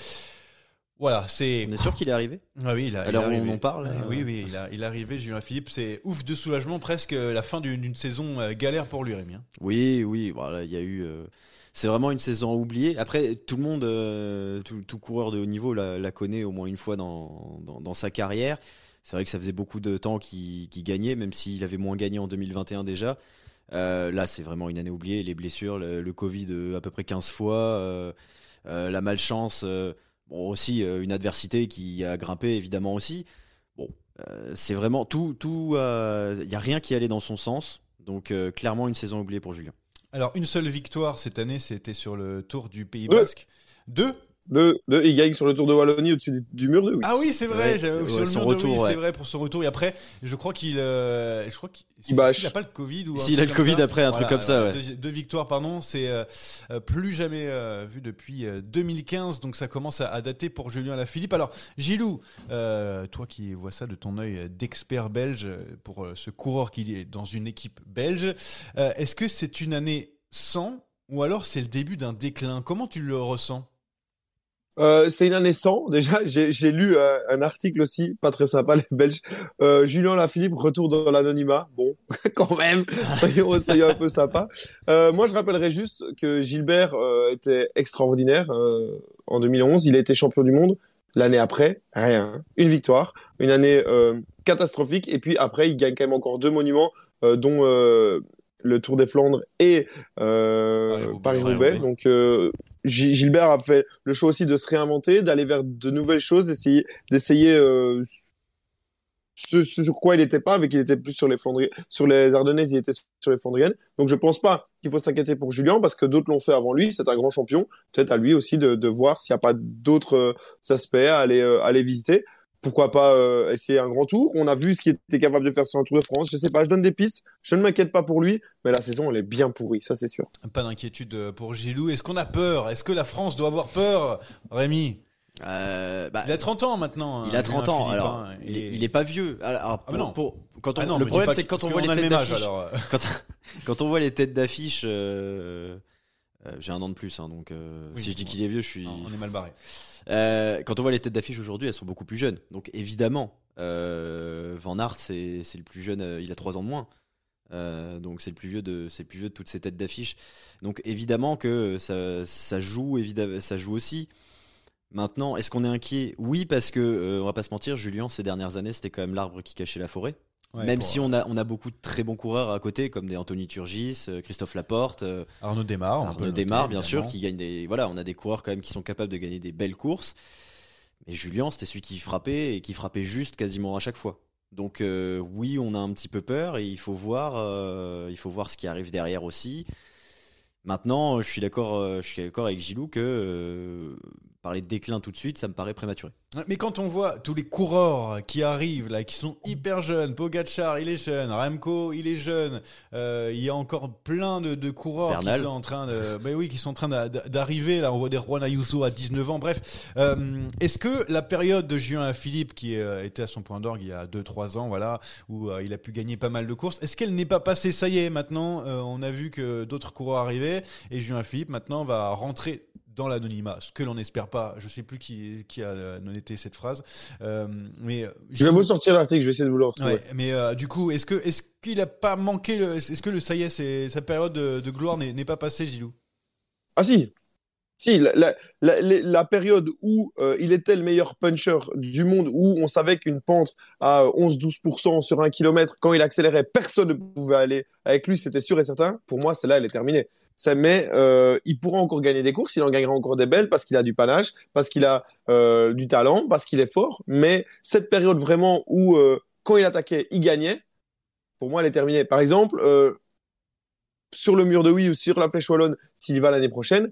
Voilà, c'est. On est sûr qu'il est arrivé? Ah oui, il a, Alors il est on en parle Ah euh, Oui, oui, il, a, il est arrivé, Julien Philippe. C'est ouf de soulagement, presque euh, la fin d'une saison euh, galère pour lui, Rémi. hein. Oui, oui, voilà, il y a eu. euh, c'est vraiment une saison à oublier. Après, tout le monde, euh, tout, tout coureur de haut niveau la, la connaît au moins une fois dans, dans, dans sa carrière. C'est vrai que ça faisait beaucoup de temps qu'il gagnait, même s'il avait moins gagné en 2021 déjà. Euh, là, c'est vraiment une année oubliée. Les blessures, le, le Covid euh, à peu près 15 fois, euh, euh, la malchance, euh, bon, aussi euh, une adversité qui a grimpé évidemment aussi. Bon, euh, c'est vraiment tout. tout. Il n'y a rien qui allait dans son sens. Donc, euh, clairement, une saison oubliée pour Julien. Alors, une seule victoire cette année, c'était sur le Tour du Pays. Basque. Deux De, de, il gagne sur le Tour de Wallonie au-dessus du, du mur de oui. Ah oui, c'est vrai, Ouais, j'avais ouais, sur le son mur de retour, oui, ouais. c'est vrai pour son retour. Et après, je crois qu'il, euh, je crois qu'il, Il bâche. est-ce qu'il a pas le Covid ou S'il a le Covid ça après, un truc comme ça, ouais. Deux, deux victoires, pardon, c'est euh, euh, plus jamais euh, vu depuis euh, 2015, donc ça commence à, à dater pour Julien Lafilippe. Alors, Gilou, euh, toi qui vois ça de ton œil d'expert belge euh, pour euh, ce coureur qui est dans une équipe belge, euh, est-ce que c'est une année sans ou alors c'est le début d'un déclin? Comment tu le ressens? Euh, c'est une année sans. Déjà, j'ai lu euh, un article aussi, pas très sympa, les Belges. Euh, Julien Lafilippe, retour dans l'anonymat. Bon, quand même, soyons, soyons un peu sympa. Euh, moi, je rappellerai juste que Gilbert euh, était extraordinaire euh, en 2011. Il a été champion du monde. L'année après, rien. Une victoire. Une année euh, catastrophique. Et puis après, il gagne quand même encore deux monuments, euh, dont euh, le Tour des Flandres et euh, Paris-Roubaix. Donc, euh, Gilbert a fait le choix aussi de se réinventer, d'aller vers de nouvelles choses, d'essayer, d'essayer euh, ce, ce sur quoi il n'était pas, avec il était plus sur les Flandri- sur les Ardennaises, il était sur les Flandriennes. Donc je pense pas qu'il faut s'inquiéter pour Julien parce que d'autres l'ont fait avant lui. C'est un grand champion. Peut-être à lui aussi de, de voir s'il n'y a pas d'autres euh, aspects à aller, euh, à aller visiter. Pourquoi pas euh, essayer un grand tour On a vu ce qu'il était capable de faire sur un Tour de France. Je sais pas, je donne des pistes. Je ne m'inquiète pas pour lui, mais la saison elle est bien pourrie, ça c'est sûr. Pas d'inquiétude euh, pour Gilou. Est-ce qu'on a peur? Est-ce que la France doit avoir peur Rémi? Euh, bah, Il a 30 ans maintenant. il hein, a 30 Julien ans. Philippe, Alors, hein, il, est, et- il est pas vieux. Alors, Ah, pour- mais non. pour- quand on, Ah non, le problème, pas c'est quand on voit les têtes d'affiche. quand on voit les têtes d'affiche, euh, j'ai un an de plus, hein, donc euh, Oui, si je dis qu'il est vieux, je suis. Non, on est mal barré. Euh, quand on voit les têtes d'affiche aujourd'hui, elles sont beaucoup plus jeunes. Donc évidemment, Van Aert, c'est le plus jeune. il a 3 ans de moins. Donc c'est le plus vieux de c'est le plus vieux de toutes ces têtes d'affiche. Donc évidemment que ça, ça joue évidemment ça joue aussi. Maintenant, est-ce qu'on est inquiet? Oui, parce que on va pas se mentir, Julien ces dernières années, c'était quand même l'arbre qui cachait la forêt. Ouais, Même si euh, on a on a beaucoup de très bons coureurs à côté, comme des Anthony Turgis, euh, Christophe Laporte, euh, Arnaud peut Arnaud Desmar, bien sûr, qui gagne des. Voilà, on a des coureurs quand même qui sont capables de gagner des belles courses. Mais Julien, c'était celui qui frappait et qui frappait juste quasiment à chaque fois. Donc euh, oui, on a un petit peu peur et il faut voir, euh, il faut voir ce qui arrive derrière aussi. Maintenant, je suis d'accord, euh, je suis d'accord avec Gilou que euh, parler de déclin tout de suite, ça me paraît prématuré. Mais quand on voit tous les coureurs qui arrivent là, qui sont hyper jeunes, Pogacar il est jeune, Remco il est jeune, euh, il y a encore plein de, de coureurs Bernal. qui sont en train de, ben oui, qui sont en train d'a- d'arriver là. On voit des Juan Ayuso à 19 ans. Bref, euh, est-ce que la période de Julien Philippe qui euh, était à son point d'orgue il y a 2-3 ans, voilà, où il a pu gagner pas mal de courses, est-ce qu'elle n'est pas passée Ça y est, maintenant, euh, on a vu que d'autres coureurs arrivaient et Julien Philippe maintenant va rentrer dans l'anonymat, ce que l'on n'espère pas. Je sais plus qui, qui a euh, noté cette phrase, Euh, mais Je vais vous sortir l'article, je vais essayer de vous le retrouver. Ouais, mais euh, du coup, est-ce que est-ce qu'il a pas manqué le, Est-ce que le ça y est, sa période de, de gloire n'est pas passée, Gilou? Ah si, si la, la, la, la- la période où euh, il était le meilleur puncher du monde, où on savait qu'une pente à 11-12% sur un kilomètre, quand il accélérait, personne ne pouvait aller avec lui, c'était sûr et certain. Pour moi, celle-là, elle est terminée. Ça, mais euh, il pourra encore gagner des courses, il en gagnera encore des belles parce qu'il a du panache, parce qu'il a euh, du talent, parce qu'il est fort. Mais cette période vraiment où euh, quand il attaquait, il gagnait, pour moi, elle est terminée. Par exemple, sur le mur de oui ou sur la flèche wallonne, s'il y va l'année prochaine,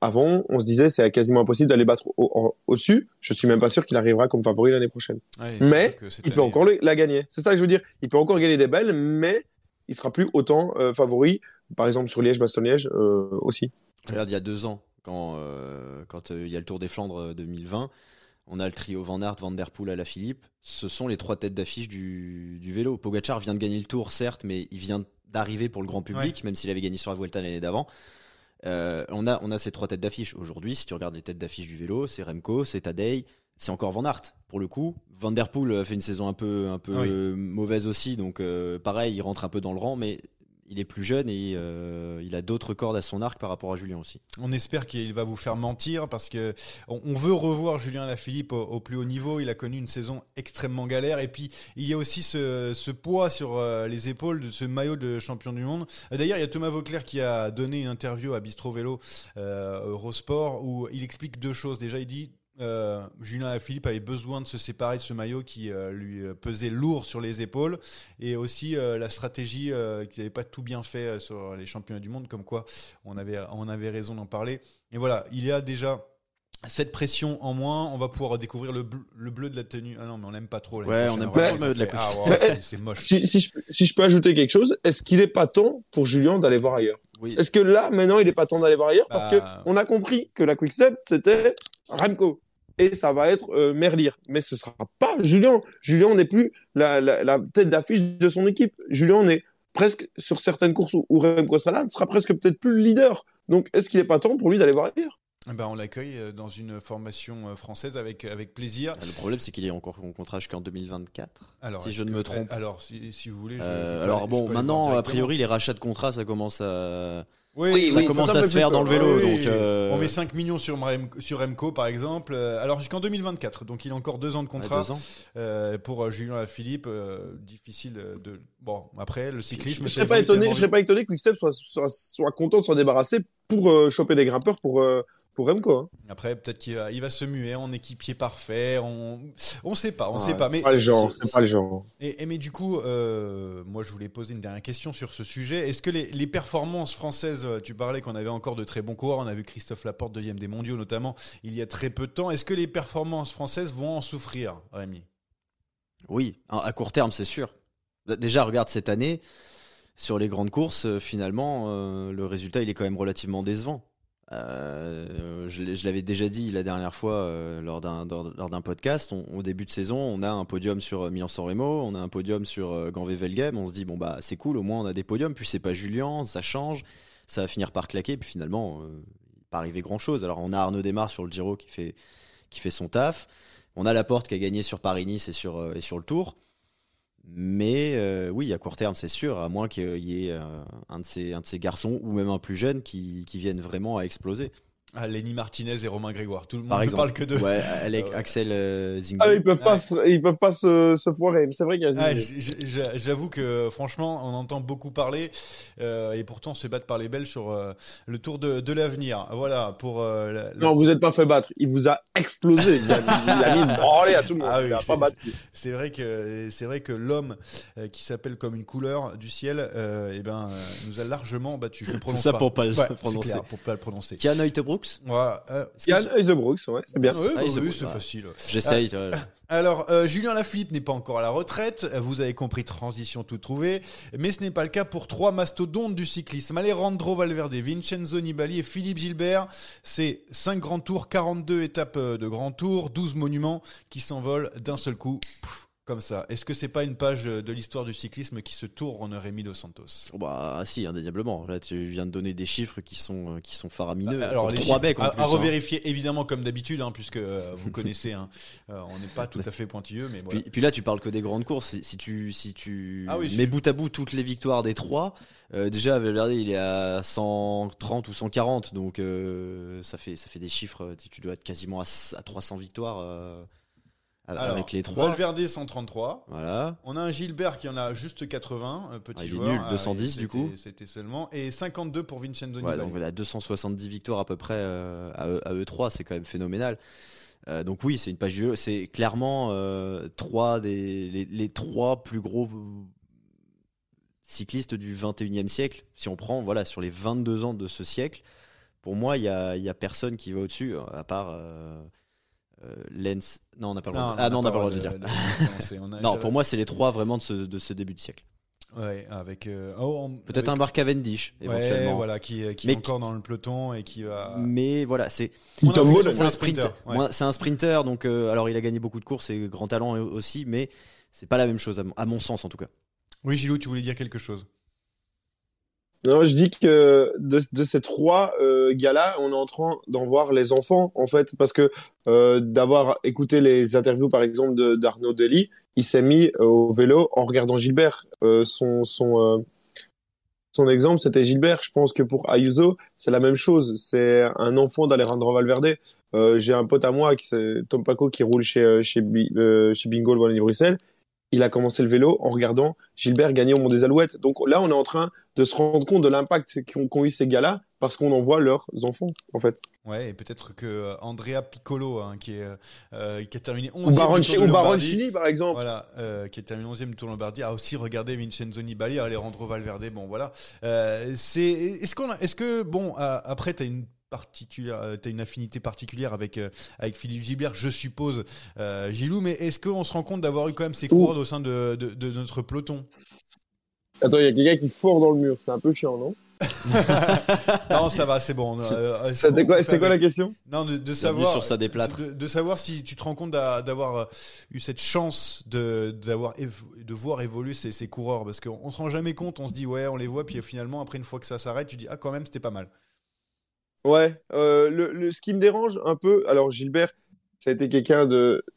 avant, on se disait c'est quasiment impossible d'aller battre au- au- au-dessus. Je suis même pas sûr qu'il arrivera comme favori l'année prochaine. Ouais, Mais il peut année- encore le- la gagner. C'est ça que je veux dire. Il peut encore gagner des belles, mais il sera plus autant euh, favori. Par exemple sur Liège-Bastogne-Liège euh, aussi. Regarde, il y a deux ans, quand euh, quand euh, il y a le Tour des Flandres euh, 2020, on a le trio Van Aert, Van Der Poel, à la Philippe. Ce sont les trois têtes d'affiche du, du vélo. Pogacar vient de gagner le Tour, certes, mais il vient d'arriver pour le grand public, même s'il avait gagné sur la Vuelta l'année d'avant. Euh, on, a, on a ces trois têtes d'affiche. Aujourd'hui, si tu regardes les têtes d'affiche du vélo, c'est Remco, c'est Tadej, c'est encore Van Aert. Pour le coup, Van Der Poel a fait une saison un peu, un peu Oui. mauvaise aussi, donc euh, pareil, il rentre un peu dans le rang, mais il est plus jeune et euh, il a d'autres cordes à son arc par rapport à Julien aussi. On espère qu'il va vous faire mentir parce que on, veut revoir Julien Lafilippe au, au plus haut niveau. Il a connu une saison extrêmement galère et puis il y a aussi ce, poids sur euh, les épaules de ce maillot de champion du monde. D'ailleurs, il y a Thomas Vauclair qui a donné une interview à Bistro Vélo euh, Eurosport où il explique deux choses. Déjà, il dit euh, Julien Lafilippe avait besoin de se séparer de ce maillot qui euh, lui euh, pesait lourd sur les épaules et aussi euh, la stratégie qui n'avait pas tout bien fait sur les championnats du monde, comme quoi on avait, on avait raison d'en parler. Et voilà, il y a déjà cette pression en moins, on va pouvoir découvrir le bleu, le bleu de la tenue. Ah non, mais on n'aime pas trop. l'année Ouais, on n'aime pas trop le de la. Ah, c'est- moche. Si, si, je, si je peux ajouter quelque chose, est-ce qu'il n'est pas temps pour Julien d'aller voir ailleurs? Oui. Est-ce que là, maintenant, il n'est pas temps d'aller voir ailleurs? Parce Bah. que on a compris que la Quickstep, c'était Remco. Et ça va être euh, Merlier. Mais ce sera pas Julien. Julien n'est plus la, la, la tête d'affiche de son équipe. Julien on est presque sur certaines courses où, où Remco sera là, ne sera presque peut-être plus le leader. Donc, est-ce qu'il n'est pas temps pour lui d'aller voir ailleurs? Eh ben, on l'accueille euh, dans une formation euh, française avec, avec plaisir. Le problème, c'est qu'il est encore en contrat jusqu'en 2024. Alors, si je ne me trompe. Alors, si, si vous voulez, je, Euh, je peux alors bon, maintenant, a priori, les rachats de contrats, ça commence à... Oui, ça oui, commence ça à se faire dans le vélo. Oui, donc, euh, On met 5 millions sur, sur Remco, par exemple. Euh, alors, jusqu'en 2024. Donc, il a encore deux ans de contrat. deux ans. Euh, pour euh, Julien Philippe, difficile de. Bon, après, le cyclisme. Je ça serais pas étonné, je serais pas étonné que Quickstep soit, soit, soit content de s'en débarrasser pour choper des grimpeurs pour, pour Remco. Hein. Après, peut-être qu'il va, il va se muer en équipier parfait. On, on sait pas, on Ouais, sait pas. Mais pas le genre, ce- c'est pas le genre. Et, et mais du coup, euh, moi, je voulais poser une dernière question sur ce sujet. Est-ce que les, les performances françaises, euh, tu parlais qu'on avait encore de très bons coureurs, on a vu Christophe Laporte deuxième des Mondiaux notamment il y a très peu de temps. Est-ce que les performances françaises vont en souffrir, Rémi? Oui, à court terme, c'est sûr. Déjà, regarde cette année, sur les grandes courses, euh, finalement, euh, le résultat, il est quand même relativement décevant. Euh, je l'avais déjà dit la dernière fois euh, lors d'un podcast. Au début de saison, on a un podium sur euh, Milan-San Remo, on a un podium sur Ganvé-Velgem. On se dit bon bah c'est cool, au moins on a des podiums. Puis c'est pas Julien, ça change, ça va finir par claquer. Puis finalement, pas arrivé grand chose. Alors on a Arnaud Desmar sur le Giro qui fait qui fait son taf. On a Laporte qui a gagné sur Paris-Nice sur et sur le Tour. Mais euh, oui, à court terme, c'est sûr, à moins qu'il y ait euh, un, de ces, garçons ou même un plus jeune qui, qui viennent vraiment à exploser. Ah, Lenny Martinez et Romain Grégoire. Tout le monde ne parle que de. ouais, Alec- Ouais. Axel euh. Ah, ils peuvent pas, Ouais. se, ils peuvent pas se, se foirer. C'est vrai qu'il y a Ah, J'avoue que franchement, on entend beaucoup parler euh, et pourtant se battre par les Belges sur euh, le Tour de, de l'avenir. Voilà pour. euh, la- la- Non, vous êtes pas fait battre. Il vous a explosé. Il a, il a mis à tout le monde. Ah oui, il a c'est- vrai que c'est vrai que l'homme euh, qui s'appelle comme une couleur du ciel, euh, eh ben, euh, nous a largement battu. Je le prononce ça pas. pour pas le Ouais, c'est prononcer. clair, pour pas le prononcer. Kian Brooks Voilà. euh, Yann Heisebrooks, ouais, c'est bien. ouais, bah Ah, oui, c'est ouais. facile. J'essaye. vois. Alors, euh, Julien Lafilippe n'est pas encore à la retraite. Vous avez compris, transition tout trouvée. Mais ce n'est pas le cas pour trois mastodontes du cyclisme. Alejandro Valverde, Vincenzo Nibali et Philippe Gilbert. C'est 5 grands tours, 42 étapes euh, de grands tours, 12 monuments qui s'envolent d'un seul coup. Pouf, comme ça. Est-ce que c'est pas une page de l'histoire du cyclisme qui se tourne Rémi Dos Santos? Oh, bah si, indéniablement. Là, tu viens de donner des chiffres qui sont, euh, qui sont faramineux. Alors, Pour les trois becs en à, plus, à hein. revérifier évidemment comme d'habitude, hein, puisque euh, vous connaissez, hein, euh, on n'est pas tout à fait pointilleux, mais voilà. Puis, puis là, tu parles que des grandes courses. Si, si tu, si tu Ah oui, mets bout à bout toutes les victoires des trois, euh, déjà, Valverde, il est à 130 ou 140. Donc, ça, fait, ça fait des chiffres. Tu dois être quasiment à, à 300 victoires Alors, avec les trois. Valverde 133. Voilà. On a un Gilbert qui en a juste 80, un petit Ah, il est nul, Ah, 210 c'était- du coup. C'était seulement. Et 52 pour Vincenzo Ouais, donc voilà, 270 victoires à peu près euh, à, eux- à eux trois, c'est quand même phénoménal. Euh, donc oui, c'est une page du. C'est clairement euh, trois des, les, les trois plus gros cyclistes du 21e siècle. Si on prend voilà, sur les 22 ans de ce siècle, pour moi, il n'y a, il y a personne qui va au-dessus, à part euh, euh, Lens. Non, on n'a pas le droit de- Ah non, on n'a pas le droit de dire. prononcer. On a- Non, pour moi, c'est les trois vraiment de ce, de ce début de siècle. Ouais, avec. euh, oh, on- Peut-être avec- un Mark Cavendish, Ouais, éventuellement. voilà, qui, qui Mais est encore dans le peloton et qui va. Mais voilà, c'est c'est un sprinter. ouais. C'est un sprinter, donc euh, alors il a gagné beaucoup de courses et grand talent aussi, mais c'est pas la même chose à mon, à mon sens en tout cas. Oui, Gilou, tu voulais dire quelque chose Non, je dis que de, de ces trois euh, gars-là, on est en train d'en voir les enfants, en fait, parce que euh, d'avoir écouté les interviews, par exemple, de- d'Arnaud Dely, il s'est mis euh, au vélo en regardant Gilbert. Son, son, son exemple, c'était Gilbert. Je pense que pour Ayuso, c'est la même chose. C'est un enfant d'Alejandro Valverde. J'ai un pote à moi, qui Tom Paco, qui roule chez, chez, chez Bingo, le Wallonie-Bruxelles. Il a commencé le vélo en regardant Gilbert gagner au Mont des Alouettes. Donc là, on est en train de se rendre compte de l'impact qu'ont qu'ont eu ces gars-là parce qu'on en voit leurs enfants, en fait. Ouais, et peut-être que euh, Andrea Piccolo, hein, qui, est, euh, qui a terminé 11e Ou, ou Baroncini, par exemple. Voilà, euh, qui est terminé 11e du Tour Lombardie, a aussi regardé Vincenzo Nibali, Alejandro Valverde. Bon, voilà. Euh, c'est, est-ce qu'on, a- est-ce que, bon, après, tu as une particulière, euh, t'as une affinité particulière avec euh, avec Philippe Gilbert, je suppose, euh, Gilou. Mais est-ce qu'on se rend compte d'avoir eu quand même ces coureurs au sein de, de, de notre peloton? Attends, il y a quelqu'un qui fort dans le mur. C'est un peu chiant, non? Non, ça va, c'est bon. euh, C'était bon, quoi, quoi la question? Non, de, savoir sur ça déplâtre. de, de savoir si tu te rends compte d'a- d'avoir eu cette chance de d'avoir de voir évoluer ces, ces coureurs parce qu'on on se rend jamais compte, on se dit ouais, on les voit puis finalement après une fois que ça s'arrête, tu dis ah quand même c'était pas mal. Ouais, euh, le, le, ce qui me dérange un peu, alors Gilbert, ça a été quelqu'un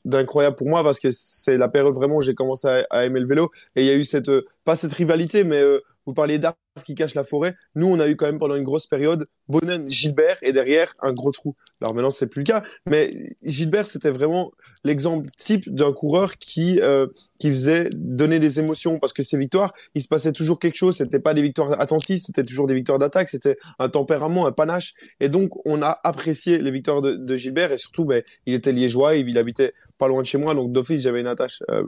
d'incroyable pour moi parce que c'est la période vraiment où j'ai commencé à, à aimer le vélo et il y a eu cette euh, pas cette rivalité mais euh, vous parliez d'arbres qui cachent la forêt. Nous, on a eu quand même pendant une grosse période Bonnen, Gilbert et derrière un gros trou. Alors maintenant, c'est plus le cas, mais Gilbert, c'était vraiment l'exemple type d'un coureur qui euh, qui faisait donner des émotions parce que ses victoires, il se passait toujours quelque chose. C'était pas des victoires attentistes, c'était toujours des victoires d'attaque. C'était un tempérament, un panache. Et donc, on a apprécié les victoires de, Gilbert et surtout, ben, il était liégeois, il habitait pas loin de chez moi, donc d'office, j'avais une attache euh,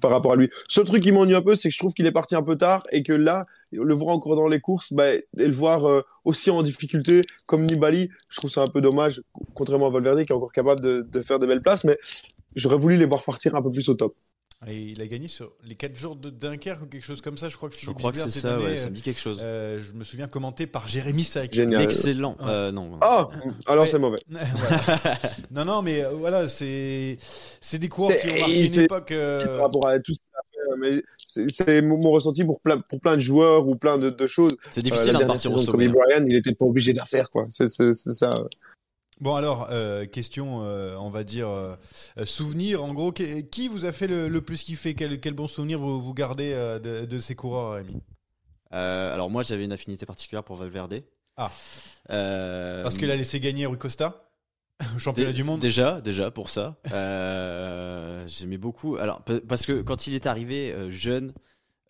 par rapport à lui. Seul truc qui m'ennuie un peu, c'est que je trouve qu'il est parti un peu tard et que là, le voir encore dans les courses, ben, et le voir euh, aussi en difficulté comme Nibali, je trouve ça un peu dommage, contrairement à Valverde qui est encore capable de, de faire de belles places, mais j'aurais voulu les voir partir un peu plus au top. Et il a gagné sur les 4 jours de Dunkerque ou quelque chose comme ça, je crois que Je Philippe crois que Gilbert, c'est cette ça, année, ouais, ça euh, me dit quelque chose. euh, je me souviens commenté par Jérémy Sac. Génial. Excellent. Ouais. Euh, non. Ah, alors c'est mauvais. Voilà. non, non, mais euh, voilà, c'est c'est des coureurs qui ont C'est- marqué une c'est- époque. euh, par rapport à tout ce qu'il a fait, euh, mais c'est- c'est mon, mon ressenti pour plein, pour plein de joueurs ou plein de, de choses. C'est Euh, difficile la hein, de dernière partir saison de Kobe hein. Bryant, il était pas obligé d'en faire, quoi. C'est c'est- c'est ça. Bon alors, euh, question, euh, on va dire euh, souvenir. En gros, qui, qui vous a fait le, le plus kiffer? Quel, quel bon souvenir vous, vous gardez de, de ces coureurs, Rémi? Alors moi, j'avais une affinité particulière pour Valverde. Ah. Parce qu'il a laissé gagner Rui Costa, championnat du monde? Déjà, déjà pour ça. J'aimais beaucoup. Alors pa- parce que quand il est arrivé jeune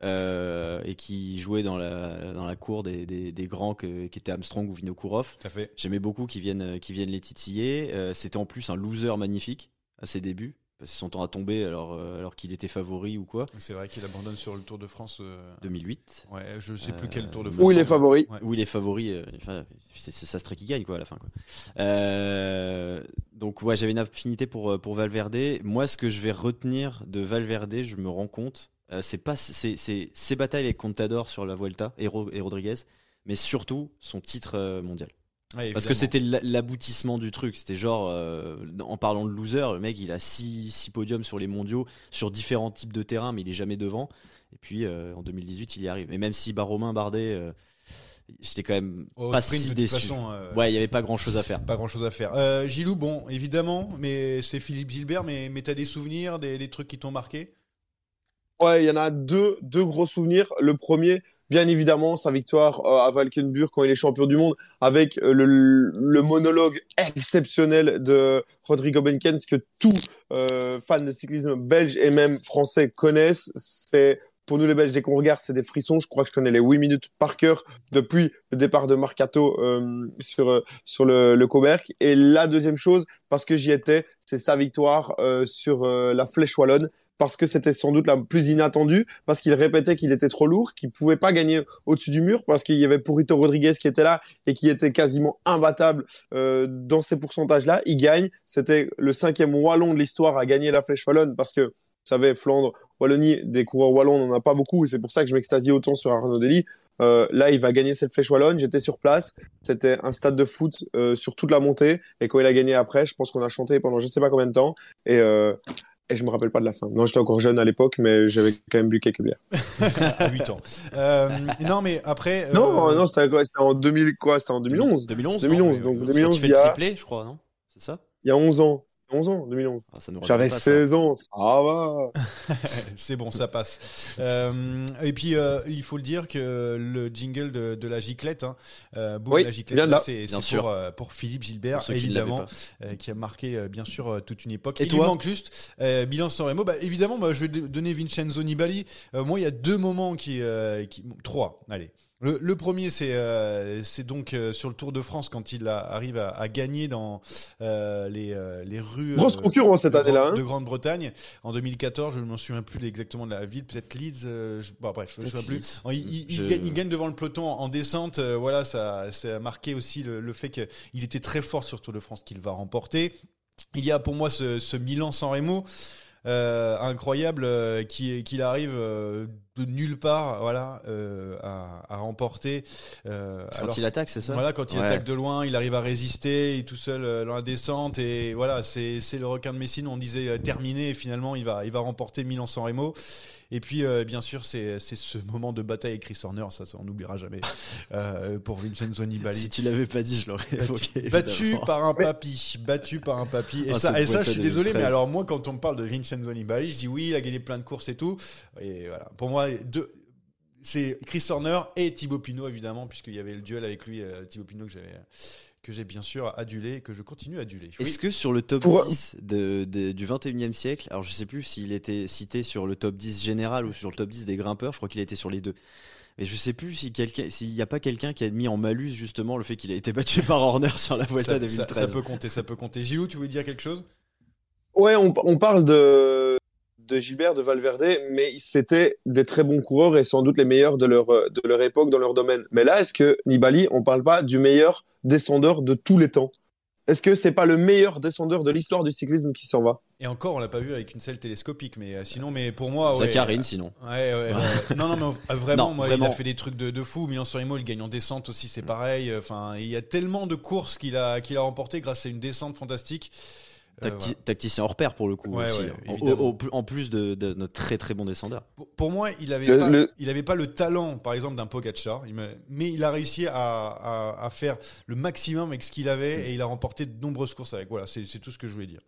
euh, et qui jouait dans la dans la cour des, des, des grands que- qui étaient Armstrong ou Vinokourov, j'aimais beaucoup qu'ils viennent euh, qu'ils viennent les titiller. Euh, C'était en plus un loser magnifique à ses débuts. Parce que son temps à tomber alors euh, alors qu'il était favori ou quoi. C'est vrai qu'il abandonne sur le Tour de France. euh, 2008. Ouais, je sais plus Euh, quel Tour de France. Où il est favori. Ouais. où il est favori, euh, enfin, c'est Sastre qui gagne quoi à la fin. Quoi. Euh, donc ouais, j'avais une affinité pour pour Valverde. Moi, ce que je vais retenir de Valverde, je me rends compte, euh, c'est pas c'est c'est ses batailles avec Contador sur la Vuelta et, Ro- et Rodriguez, mais surtout son titre euh, mondial. Ouais, Parce que c'était l'a- l'aboutissement du truc. C'était genre, euh, en parlant de loser, le mec il a 6 six, podiums sur les mondiaux, sur différents types de terrains, mais il est jamais devant. Et puis euh, en 2018, il y arrive. Et même si Romain Bardet, j'étais quand même pas sprint, si déçu. façon, euh, Ouais, il y avait pas grand chose à faire. Pas grand chose à faire. Euh, Gilou, bon, évidemment, mais c'est Philippe Gilbert, mais, mais t'as des souvenirs, des, des trucs qui t'ont marqué? Ouais, il y en a deux, deux gros souvenirs. Le premier, bien évidemment, sa victoire euh, à Valkenburg quand il est champion du monde, avec euh, le, le monologue exceptionnel de Rodrigo Benkens que tout euh, fan de cyclisme belge et même français connaissent. C'est pour nous les Belges, dès qu'on regarde, c'est des frissons. Je crois que je connais les 8 minutes par cœur depuis le départ de Marcato euh, sur, euh, sur le, le. Et la deuxième chose, parce que j'y étais, c'est sa victoire euh, sur la Flèche Wallonne parce que c'était sans doute la plus inattendue, parce qu'il répétait qu'il était trop lourd, qu'il pouvait pas gagner au-dessus du mur, parce qu'il y avait Purito Rodriguez qui était là et qui était quasiment imbattable euh, dans ces pourcentages-là. Il gagne. C'était le cinquième wallon de l'histoire à gagner la Flèche Wallonne, parce que, vous savez, Flandre, Wallonie, des coureurs wallons, on n'en a pas beaucoup, et c'est pour ça que je m'extasie autant sur Arnaud Dely. Euh, là, il va gagner cette flèche wallonne. J'étais sur place. C'était un stade de foot euh, sur toute la montée. Et quand il a gagné après, je pense qu'on a chanté pendant je sais pas combien de temps. Et euh, Et je me rappelle pas de la fin. Non, j'étais encore jeune à l'époque, mais j'avais quand même bu quelques bières. à 8 ans. Euh, non, mais après. euh, Non, non, c'était quoi? C'était en 2000 quoi? C'était en 2011. 2011. 2011, mais- donc mais- 2011, Tu fais le triplé, je crois, non? C'est ça? Il y a 11 ans. 11 ans, 2011. Ah, ça nous rajeunit J'avais pas, ça. 16 ans. Ça va. C'est bon, ça passe. Euh, et puis, euh, il faut le dire que le jingle de, de la giclette, hein, euh, Boum, Oui, la giclette, c'est pour, euh, pour Philippe Gilbert, Pour évidemment, euh, qui a marqué euh, bien sûr toute une époque. Et il toi lui manque juste euh, Milan San Remo. Bah, évidemment, bah, je vais donner Vincenzo Nibali. Euh, moi, il y a deux moments qui, euh, qui bon, trois. Allez. Le, le premier, c'est euh, donc euh, sur le Tour de France quand il a- arrive à, à gagner dans euh, les, euh, les rues. Grosse concurrence cette de année-là. Hein. de Grande-Bretagne en 2014. Je ne m'en souviens plus exactement de la ville, peut-être Leeds. euh, je- bon, bref, je ne sais plus. Il, gagne, il gagne devant le peloton en, en descente. euh, voilà, ça, ça a marqué aussi le, le fait qu'il était très fort sur Tour de France qu'il va remporter. Il y a pour moi ce, ce Milan-San Remo. Euh, incroyable euh, qui qu'il arrive euh, de nulle part voilà à, à remporter alors Quand il attaque, c'est ça? voilà, quand il Ouais. attaque de loin, il arrive à résister, il est tout seul dans la descente et voilà, c'est le requin de Messine. On disait terminé, et finalement il va il va remporter Milan San Remo. Et puis euh, bien sûr c'est c'est ce moment de bataille avec Chris Horner, ça, ça on n'oubliera jamais euh, pour Vincenzo Nibali. Si tu l'avais pas dit, je l'aurais évoqué. Battu par un papy, battu par un papy. Et Ah, ça, et ça, je suis désolé, mais 2013. alors moi, quand on me parle de Vincenzo Nibali, je dis oui, il a gagné plein de courses et tout. Et voilà, pour moi, deux, c'est Chris Horner et Thibaut Pinot évidemment, puisqu'il y avait le duel avec lui, euh, Thibaut Pinot que j'ai que j'ai bien sûr adulé et que je continue à aduler. Oui. Est-ce que sur le top Pour- 10 de, de- du 21e siècle, alors je sais plus s'il était cité sur le top 10 général ou sur le top 10 des grimpeurs, je crois qu'il a été sur les deux. Mais je sais plus si quelqu'un, s'il n'y a pas quelqu'un qui a mis en malus justement le fait qu'il a été battu par Horner sur la Vuelta ça, 2013. ça- ça peut compter, ça peut compter. Gilou, tu voulais dire quelque chose? Ouais, on, on parle de, de Gilbert, de Valverde, mais c'était des très bons coureurs et sans doute les meilleurs de leur, euh, de leur époque dans leur domaine. Mais là, est-ce que Nibali, on parle pas du meilleur descendeur de tous les temps? Est-ce que c'est pas le meilleur descendeur de l'histoire du cyclisme qui s'en va? Et encore, on l'a pas vu avec une selle télescopique, mais euh, sinon, mais pour moi, ouais, Zacharine sinon. Ouais, ouais, ouais. non, non, mais euh, vraiment, Non, moi, il a vraiment. fait des trucs de, de fou. Milan San Remo, il gagne en descente aussi, c'est pareil. Enfin, il y a tellement de courses qu'il a, qu'il a remporté grâce à une descente fantastique. Euh, Tacti- voilà. Tacticien hors pair pour le coup Ouais, aussi. ouais, En- évidemment. au- au- en plus de, de notre très très bon descendeur. Pour, pour moi, il avait Le- pas, le- il avait pas le talent, par exemple, d'un Pogacar, mais il a réussi à, à, à faire le maximum avec ce qu'il avait et il a remporté de nombreuses courses avec. Voilà, c'est c'est tout ce que je voulais dire.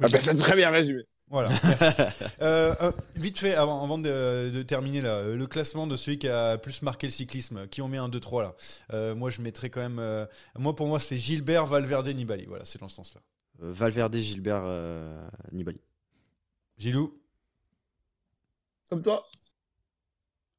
Ah ben, c'est très bien résumé. Voilà. merci. Euh, euh, vite fait, avant, avant de, de terminer là, le classement de celui qui a plus marqué le cyclisme, qui on met un 2-3 là. Euh, moi, je mettrais quand même. euh, moi, pour moi, c'est Gilbert, Valverde, Nibali. Voilà, c'est dans ce sens-là. Euh, Valverde, Gilbert, euh, Nibali. Gilou Comme toi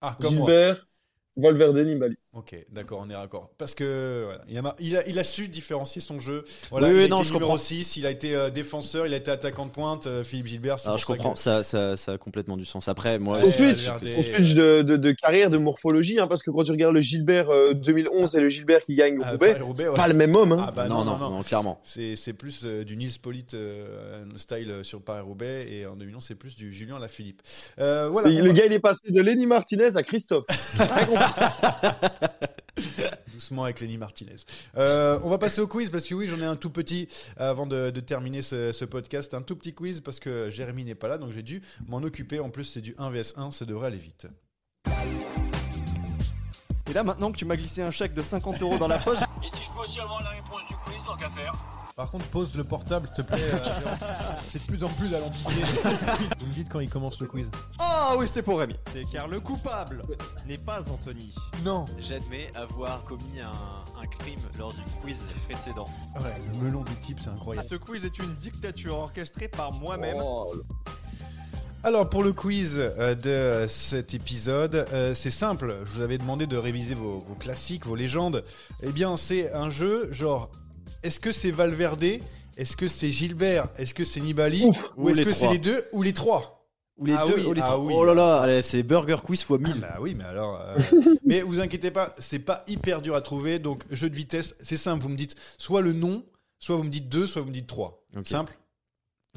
Ah, comme moi. Gilbert, Valverde, Nibali. Ok, d'accord, on est raccord. Parce que voilà, il, a, mar- il, a, il a su différencier son jeu. Voilà, Oui, il oui, a non, été je numéro comprends. 6, il a été euh, défenseur, il a été attaquant de pointe. euh, Philippe Gilbert, c'est Alors pour je ça comprends, que- ça, ça, ça a complètement du sens. Après, moi, Son switch, switch de, de, de carrière, de morphologie, hein, parce que quand tu regardes le Gilbert euh, 2011 et le Gilbert qui gagne Ah, Roubaix, Paris-Roubaix, c'est ouais. pas le même homme. Hein. Ah bah non, non, non, clairement. C'est c'est plus euh, du Nils Polite euh, style euh, sur Paris-Roubaix et en 2011 c'est plus du Julien Lafilippe. Euh, voilà. On le va- gars, il est passé de Lenny Martinez à Christophe. Doucement avec Lenny Martinez. Euh, on va passer au quiz parce que oui j'en ai un tout petit avant de, de terminer ce, ce podcast. Un tout petit quiz parce que Jérémy n'est pas là donc j'ai dû m'en occuper. En plus c'est du 1 vs 1, ça devrait aller vite. Et là, maintenant que tu m'as glissé un chèque de 50 euros dans la poche, Et si je peux aussi avoir la réponse du quiz, tant qu'à faire Par contre, pose le portable, s'il te plaît. c'est de plus en plus alambiqué. Vous me dites quand il commence le quiz. Ah oui, c'est pour Rémi. C'est car le coupable n'est pas Anthony. Non. J'admets avoir commis un, un crime lors du quiz précédent. Ouais, le melon du type, c'est incroyable. Ce quiz est une dictature orchestrée par moi-même. Alors pour le quiz euh, de cet épisode, euh, c'est simple. Je vous avais demandé de réviser vos, vos classiques, vos légendes. Eh bien, c'est un jeu genre est-ce que c'est Valverde? Est-ce que c'est Gilbert? Est-ce que c'est Nibali? Ouf. Ou Ou est-ce que c'est les deux ou les trois? Ou les Ah deux, oui, ou les ah trois. oui. Oh là là, c'est Burger Quiz x 1000. Bah oui, mais alors. euh, mais vous inquiétez pas, c'est pas hyper dur à trouver. Donc jeu de vitesse, c'est simple. Vous me dites soit le nom, soit vous me dites deux, soit vous me dites trois. Simple?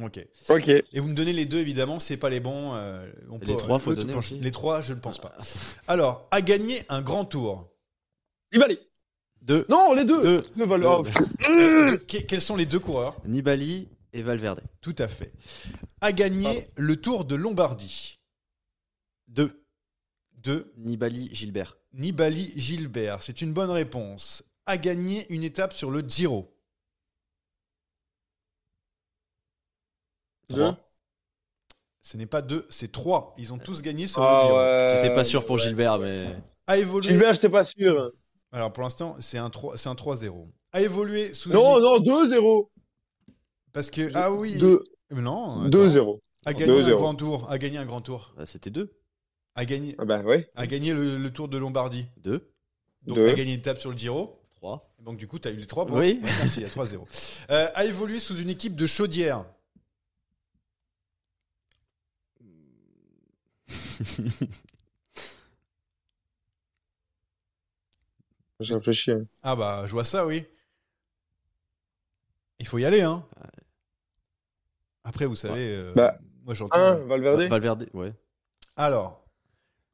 Ok. Ok. Et vous me donnez les deux, évidemment, c'est pas les bons. euh, on Et les trois, faut le donner aussi. Les trois, je ne pense pas. Alors, à gagner un grand tour. Nibali. Deux. Non, les deux. Deux. Deux Deux. oh, putain. Que- quels sont les deux coureurs Nibali et Valverde. Tout à fait. A gagné le Tour de Lombardie. 2. 2. Nibali Gilbert. Nibali Gilbert. C'est une bonne réponse. A gagné une étape sur le Giro. Deux. Ce n'est pas deux, c'est trois. Ils ont tous gagné sur Ah le Giro. ouais. J'étais pas sûr pour Gilbert, mais. A évolué. Gilbert, j'étais pas sûr. Alors pour l'instant, c'est un 3 c'est un 3-0. A évolué sous Non, non, 2-0. parce que ah oui. 2 Non. attends. 2-0. A gagné un 2-0. grand tour, a gagné un grand tour. Bah, C'était 2. A gagné Ah bah ouais. a gagné le, le Tour de Lombardie. 2. Donc a gagné une étape sur le Giro. 3. Donc du coup, tu as eu les 3 points. Oui. Ouais, merci, il y a 3-0. Euh, a évolué sous une équipe de chaudière. J'ai réfléchi. hein. Ah bah, je vois ça, oui. Il faut y aller, hein. Après, vous savez, euh, Bah, moi j'entends. 1, Valverde. Valverde, ouais. Alors,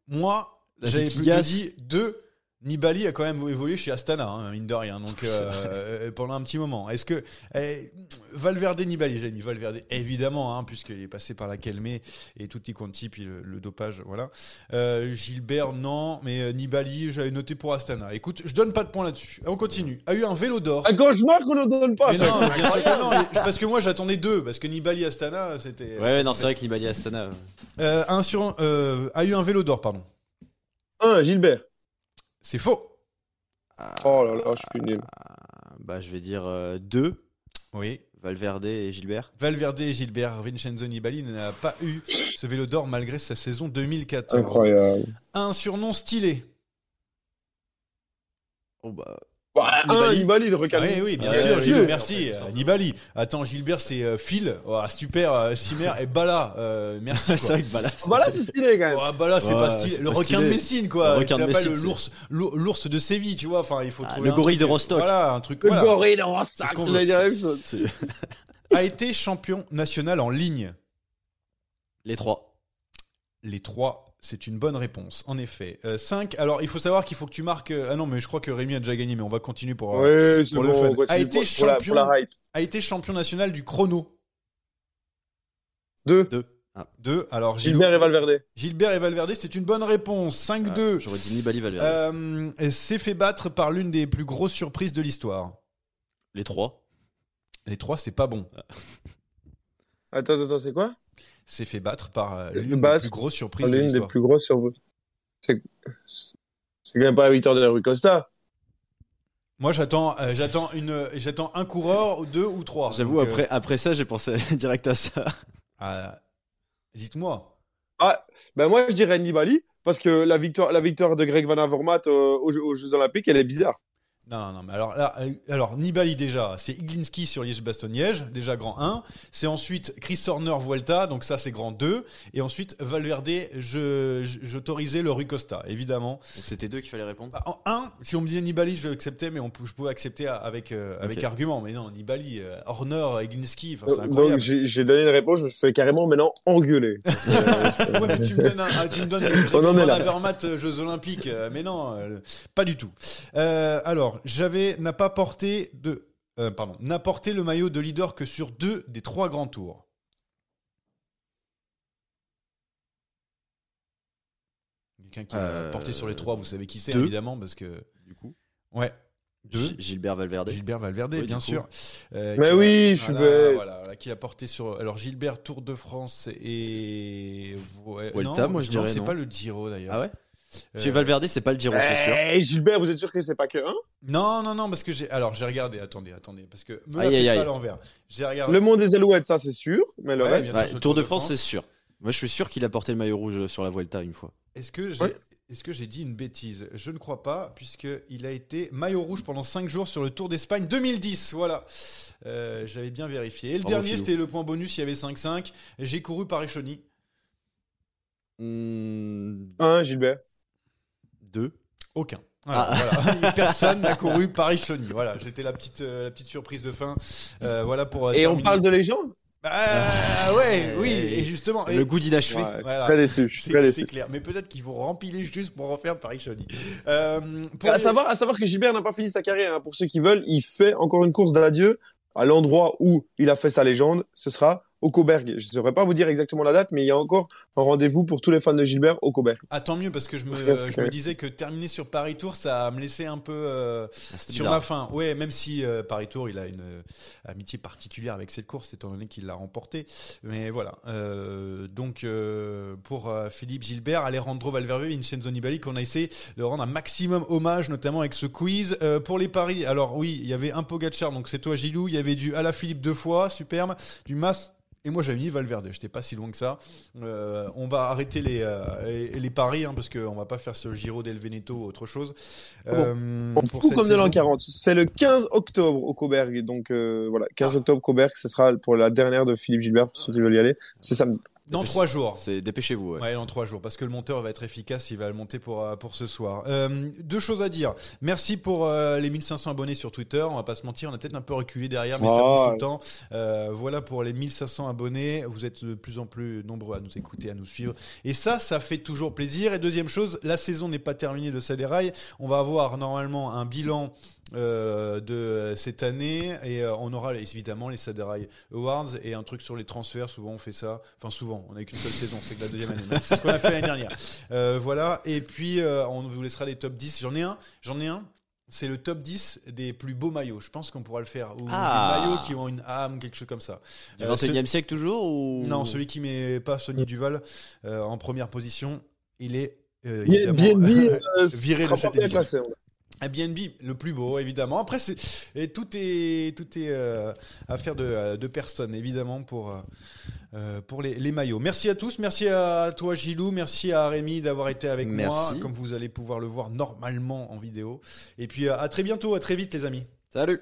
moi, j'avais plutôt dit 2. Nibali a quand même évolué chez Astana, hein, mine de rien, donc euh, pendant un petit moment. Est-ce que eh, Valverde Nibali, j'ai mis Valverde évidemment, hein, puisqu'il est passé par la Kelmé et tutti quanti, puis le, le dopage, voilà. Euh, Gilbert non, mais euh, Nibali j'avais noté pour Astana. Écoute, je donne pas de points là-dessus. On continue. A eu un vélo d'or. Un cauchemar qu'on ne donne pas. Mais non, bien sûr que non, parce que moi j'attendais deux, parce que Nibali Astana c'était. Ouais, non, c'est vrai que Nibali Astana. euh, Euh, un sur, euh, a eu un vélo d'or, pardon. 1, Gilbert. C'est faux. Oh là là, je suis nul. Bah, je vais dire 2. Oui. Valverde et Gilbert. Valverde et Gilbert Vincenzo Nibali n'a pas eu ce vélo d'or malgré sa saison 2014. Incroyable. Un surnom stylé. Oh bah. Bah, Nibali. 1, Nibali, le recalme. Oui, oui, bien Ouais, sûr, Gilles, merci. euh, Nibali. Attends, Gilbert, c'est euh, Phil. Oh, super, euh, Simer et Bala. Euh, merci. c'est quoi. vrai que Bala. Là, c'est stylé quand même. Oh, Bala, c'est Ouais, pas stylé. Le pas requin stylé. de Messine, quoi. Le requin qui de Messine, l'ours, l'our- l'ours de Séville, tu vois. Enfin, il faut Ah, trouver le un gorille truc, de Rostock. Voilà, un truc. Le voilà. gorille de Rostock. A été champion national en ligne. Les 3. Les trois, c'est une bonne réponse, en effet. 5, alors il faut savoir qu'il faut que tu marques. euh, Ah non, mais je crois que Rémi a déjà gagné, mais on va continuer pour, euh, Ouais, c'est pour bon, le fun. A été, pour- pour la- champion, pour la hype. a été champion national du chrono. 2. 2. 2, alors Gilou- Gilbert et Valverde. Gilbert et Valverde, c'est une bonne réponse. 5-2. J'aurais dit Nibali Valverde. Euh, et s'est fait battre par l'une des plus grosses surprises de l'histoire. Les 3. Les trois, c'est pas bon. Attends, attends, c'est quoi? S'est fait battre par euh, l'une des plus grosses surprises de L'une des l'histoire. plus grosses sur C'est quand même pas la victoire de la Rue Costa. Moi, j'attends, euh, j'attends une, j'attends un coureur, ou deux ou trois. J'avoue, Donc, euh, après, après ça, j'ai pensé direct à ça. ah, dites-moi. Ah, ben moi je dirais Nibali parce que la victoire, la victoire de Greg Van Avermaet aux Jeux Olympiques, elle est bizarre. Non, non, non, mais alors, là, euh, alors Nibali déjà, c'est Iglinski sur Liège-Bastogne-Liège, déjà grand 1. C'est ensuite Chris Horner Vuelta, donc ça c'est grand 2. Et ensuite Valverde, je, le Rui Costa, évidemment. Donc c'était deux qu'il fallait répondre. Bah, En 1, si on me disait Nibali, je l'acceptais, mais on, je pouvais accepter avec, euh, avec Ok. argument. Mais non, Nibali, euh, Horner, Iglinski, enfin, c'est Donc incroyable. j'ai j'ai donné une réponse, je me fais carrément maintenant engueuler. Ouais, mais tu me donnes, un, ah, tu me donnes On en est là. Jeux Olympiques, mais non, pas du tout. Euh, alors, j'avais n'a pas porté de, euh, pardon, n'a porté le maillot de leader que sur deux des trois grands tours. Quelqu'un qui l'a Euh, porté sur les trois, vous savez qui c'est évidemment parce que Du coup. ouais. Deux. Gilbert Valverde. Gilbert Valverde, Oui, bien sûr. Euh, Mais qui oui, a- je suis voilà, bête. Voilà, voilà, qui l'a porté sur. Alors Gilbert Tour de France et. Ouais, Vuelta, non, moi, je non, dirais C'est pas le Giro d'ailleurs. Ah ouais? Euh, Chez Valverde, c'est pas le Giro, c'est sûr. Eh, Gilbert, vous êtes sûr que c'est pas que un? Non, non, non, parce que j'ai. Alors j'ai regardé. Attendez, attendez, parce que me la Aïe, faites aïe, pas aïe. à l'envers. J'ai regardé. Le monde des Alouettes, ça c'est sûr, mais le Ouais, reste. bien sûr, sur le Tour de France, c'est sûr. Moi, je suis sûr qu'il a porté le maillot rouge sur la Vuelta une fois. Est-ce que j'ai. Ouais. Est-ce que j'ai dit une bêtise? Je ne crois pas, puisqu'il a été maillot rouge pendant 5 jours sur le Tour d'Espagne 2010. Voilà. Euh, J'avais bien vérifié. Et le Bravo, dernier, Philou. c'était le point bonus, il y avait 5-5. J'ai couru Paris-Chauny. Hmm, Un, Gilbert. Deux. Aucun. Voilà, Ah. voilà. Personne n'a couru Paris-Chauny. Voilà, j'étais la petite, euh, la petite surprise de fin. Euh, voilà pour. euh, Et on parle de légende Ah ouais, oui, et justement. et- Le goût d'inachevé. Ouais, Voilà. Très déçu, je suis C'est très c'est déçu. clair, mais peut-être qu'ils vont rempiler juste pour refaire Paris-Chauny. Euh, pour À savoir, à savoir que Gilbert n'a pas fini sa carrière. hein. Pour ceux qui veulent, il fait encore une course d'adieu à l'endroit où il a fait sa légende, ce sera au Coberg. Je ne saurais pas vous dire exactement la date, mais il y a encore un rendez-vous pour tous les fans de Gilbert au Coberg. Ah, tant mieux, parce que je me, je disais que terminer sur Paris Tour, ça me laissait un peu euh, c'était sur ma fin. Ouais, même si euh, Paris Tour, il a une euh, amitié particulière avec cette course, étant donné qu'il l'a remportée. Mais voilà. Euh, donc, euh, pour euh, Philippe Gilbert, Alejandro Valverde, Vincenzo Nibali, qu'on a essayé de rendre un maximum hommage, notamment avec ce quiz. Euh, pour les paris, alors oui, il y avait un Pogacar, donc c'est toi Gilou, il y avait du Alaphilippe deux fois, superbe, du Mas et moi j'avais mis Valverde, j'étais pas si loin que ça. Euh, on va arrêter les, euh, les, les paris hein, parce qu'on va pas faire ce Giro del Veneto ou autre chose. Euh, On pour comme de l'an saison. 40. C'est le 15 octobre au Coberg. Donc euh, voilà, 15 octobre Coberg, ce sera pour la dernière de Philippe Gilbert, pour ceux qui veulent y aller. C'est samedi. Dans trois jours. C'est dépêchez-vous. Ouais. Ouais, dans trois jours, parce que le monteur va être efficace, il va le monter pour, euh, pour ce soir. Euh, deux choses à dire. Merci pour euh, les 1500 abonnés sur Twitter. On va pas se mentir, on a peut-être un peu reculé derrière, mais ça Oh. bouge tout le temps. Euh, voilà pour les 1500 abonnés. Vous êtes de plus en plus nombreux à nous écouter, à nous suivre. Et ça, ça fait toujours plaisir. Et deuxième chose, la saison n'est pas terminée de Saderail. On va avoir normalement un bilan euh, de cette année et euh, on aura évidemment les Saderail Awards et un truc sur les transferts. Souvent on fait ça. Enfin souvent, on n'a qu'une seule saison, c'est que la deuxième année. C'est ce qu'on a fait l'année dernière. Euh, voilà. Et puis euh, on vous laissera les top 10. J'en ai un. J'en ai un. C'est le top 10 des plus beaux maillots. Je pense qu'on pourra le faire. Ou Ah. des maillots qui ont une âme, quelque chose comme ça. Du Euh, 21 e ce- siècle toujours ou? Non, celui qui met pas Sonny Duval euh, en première position, il est euh, Bien- euh, viré de cette bien émission. classé, on a- Ah, BNB, le plus beau, évidemment. Après, c'est et tout est tout est euh, affaire de, euh, de personnes, évidemment, pour euh, pour les, les maillots. Merci à tous, merci à toi Gilou, merci à Rémi d'avoir été avec Merci. moi, comme vous allez pouvoir le voir normalement en vidéo. Et puis à très bientôt, à très vite, les amis. Salut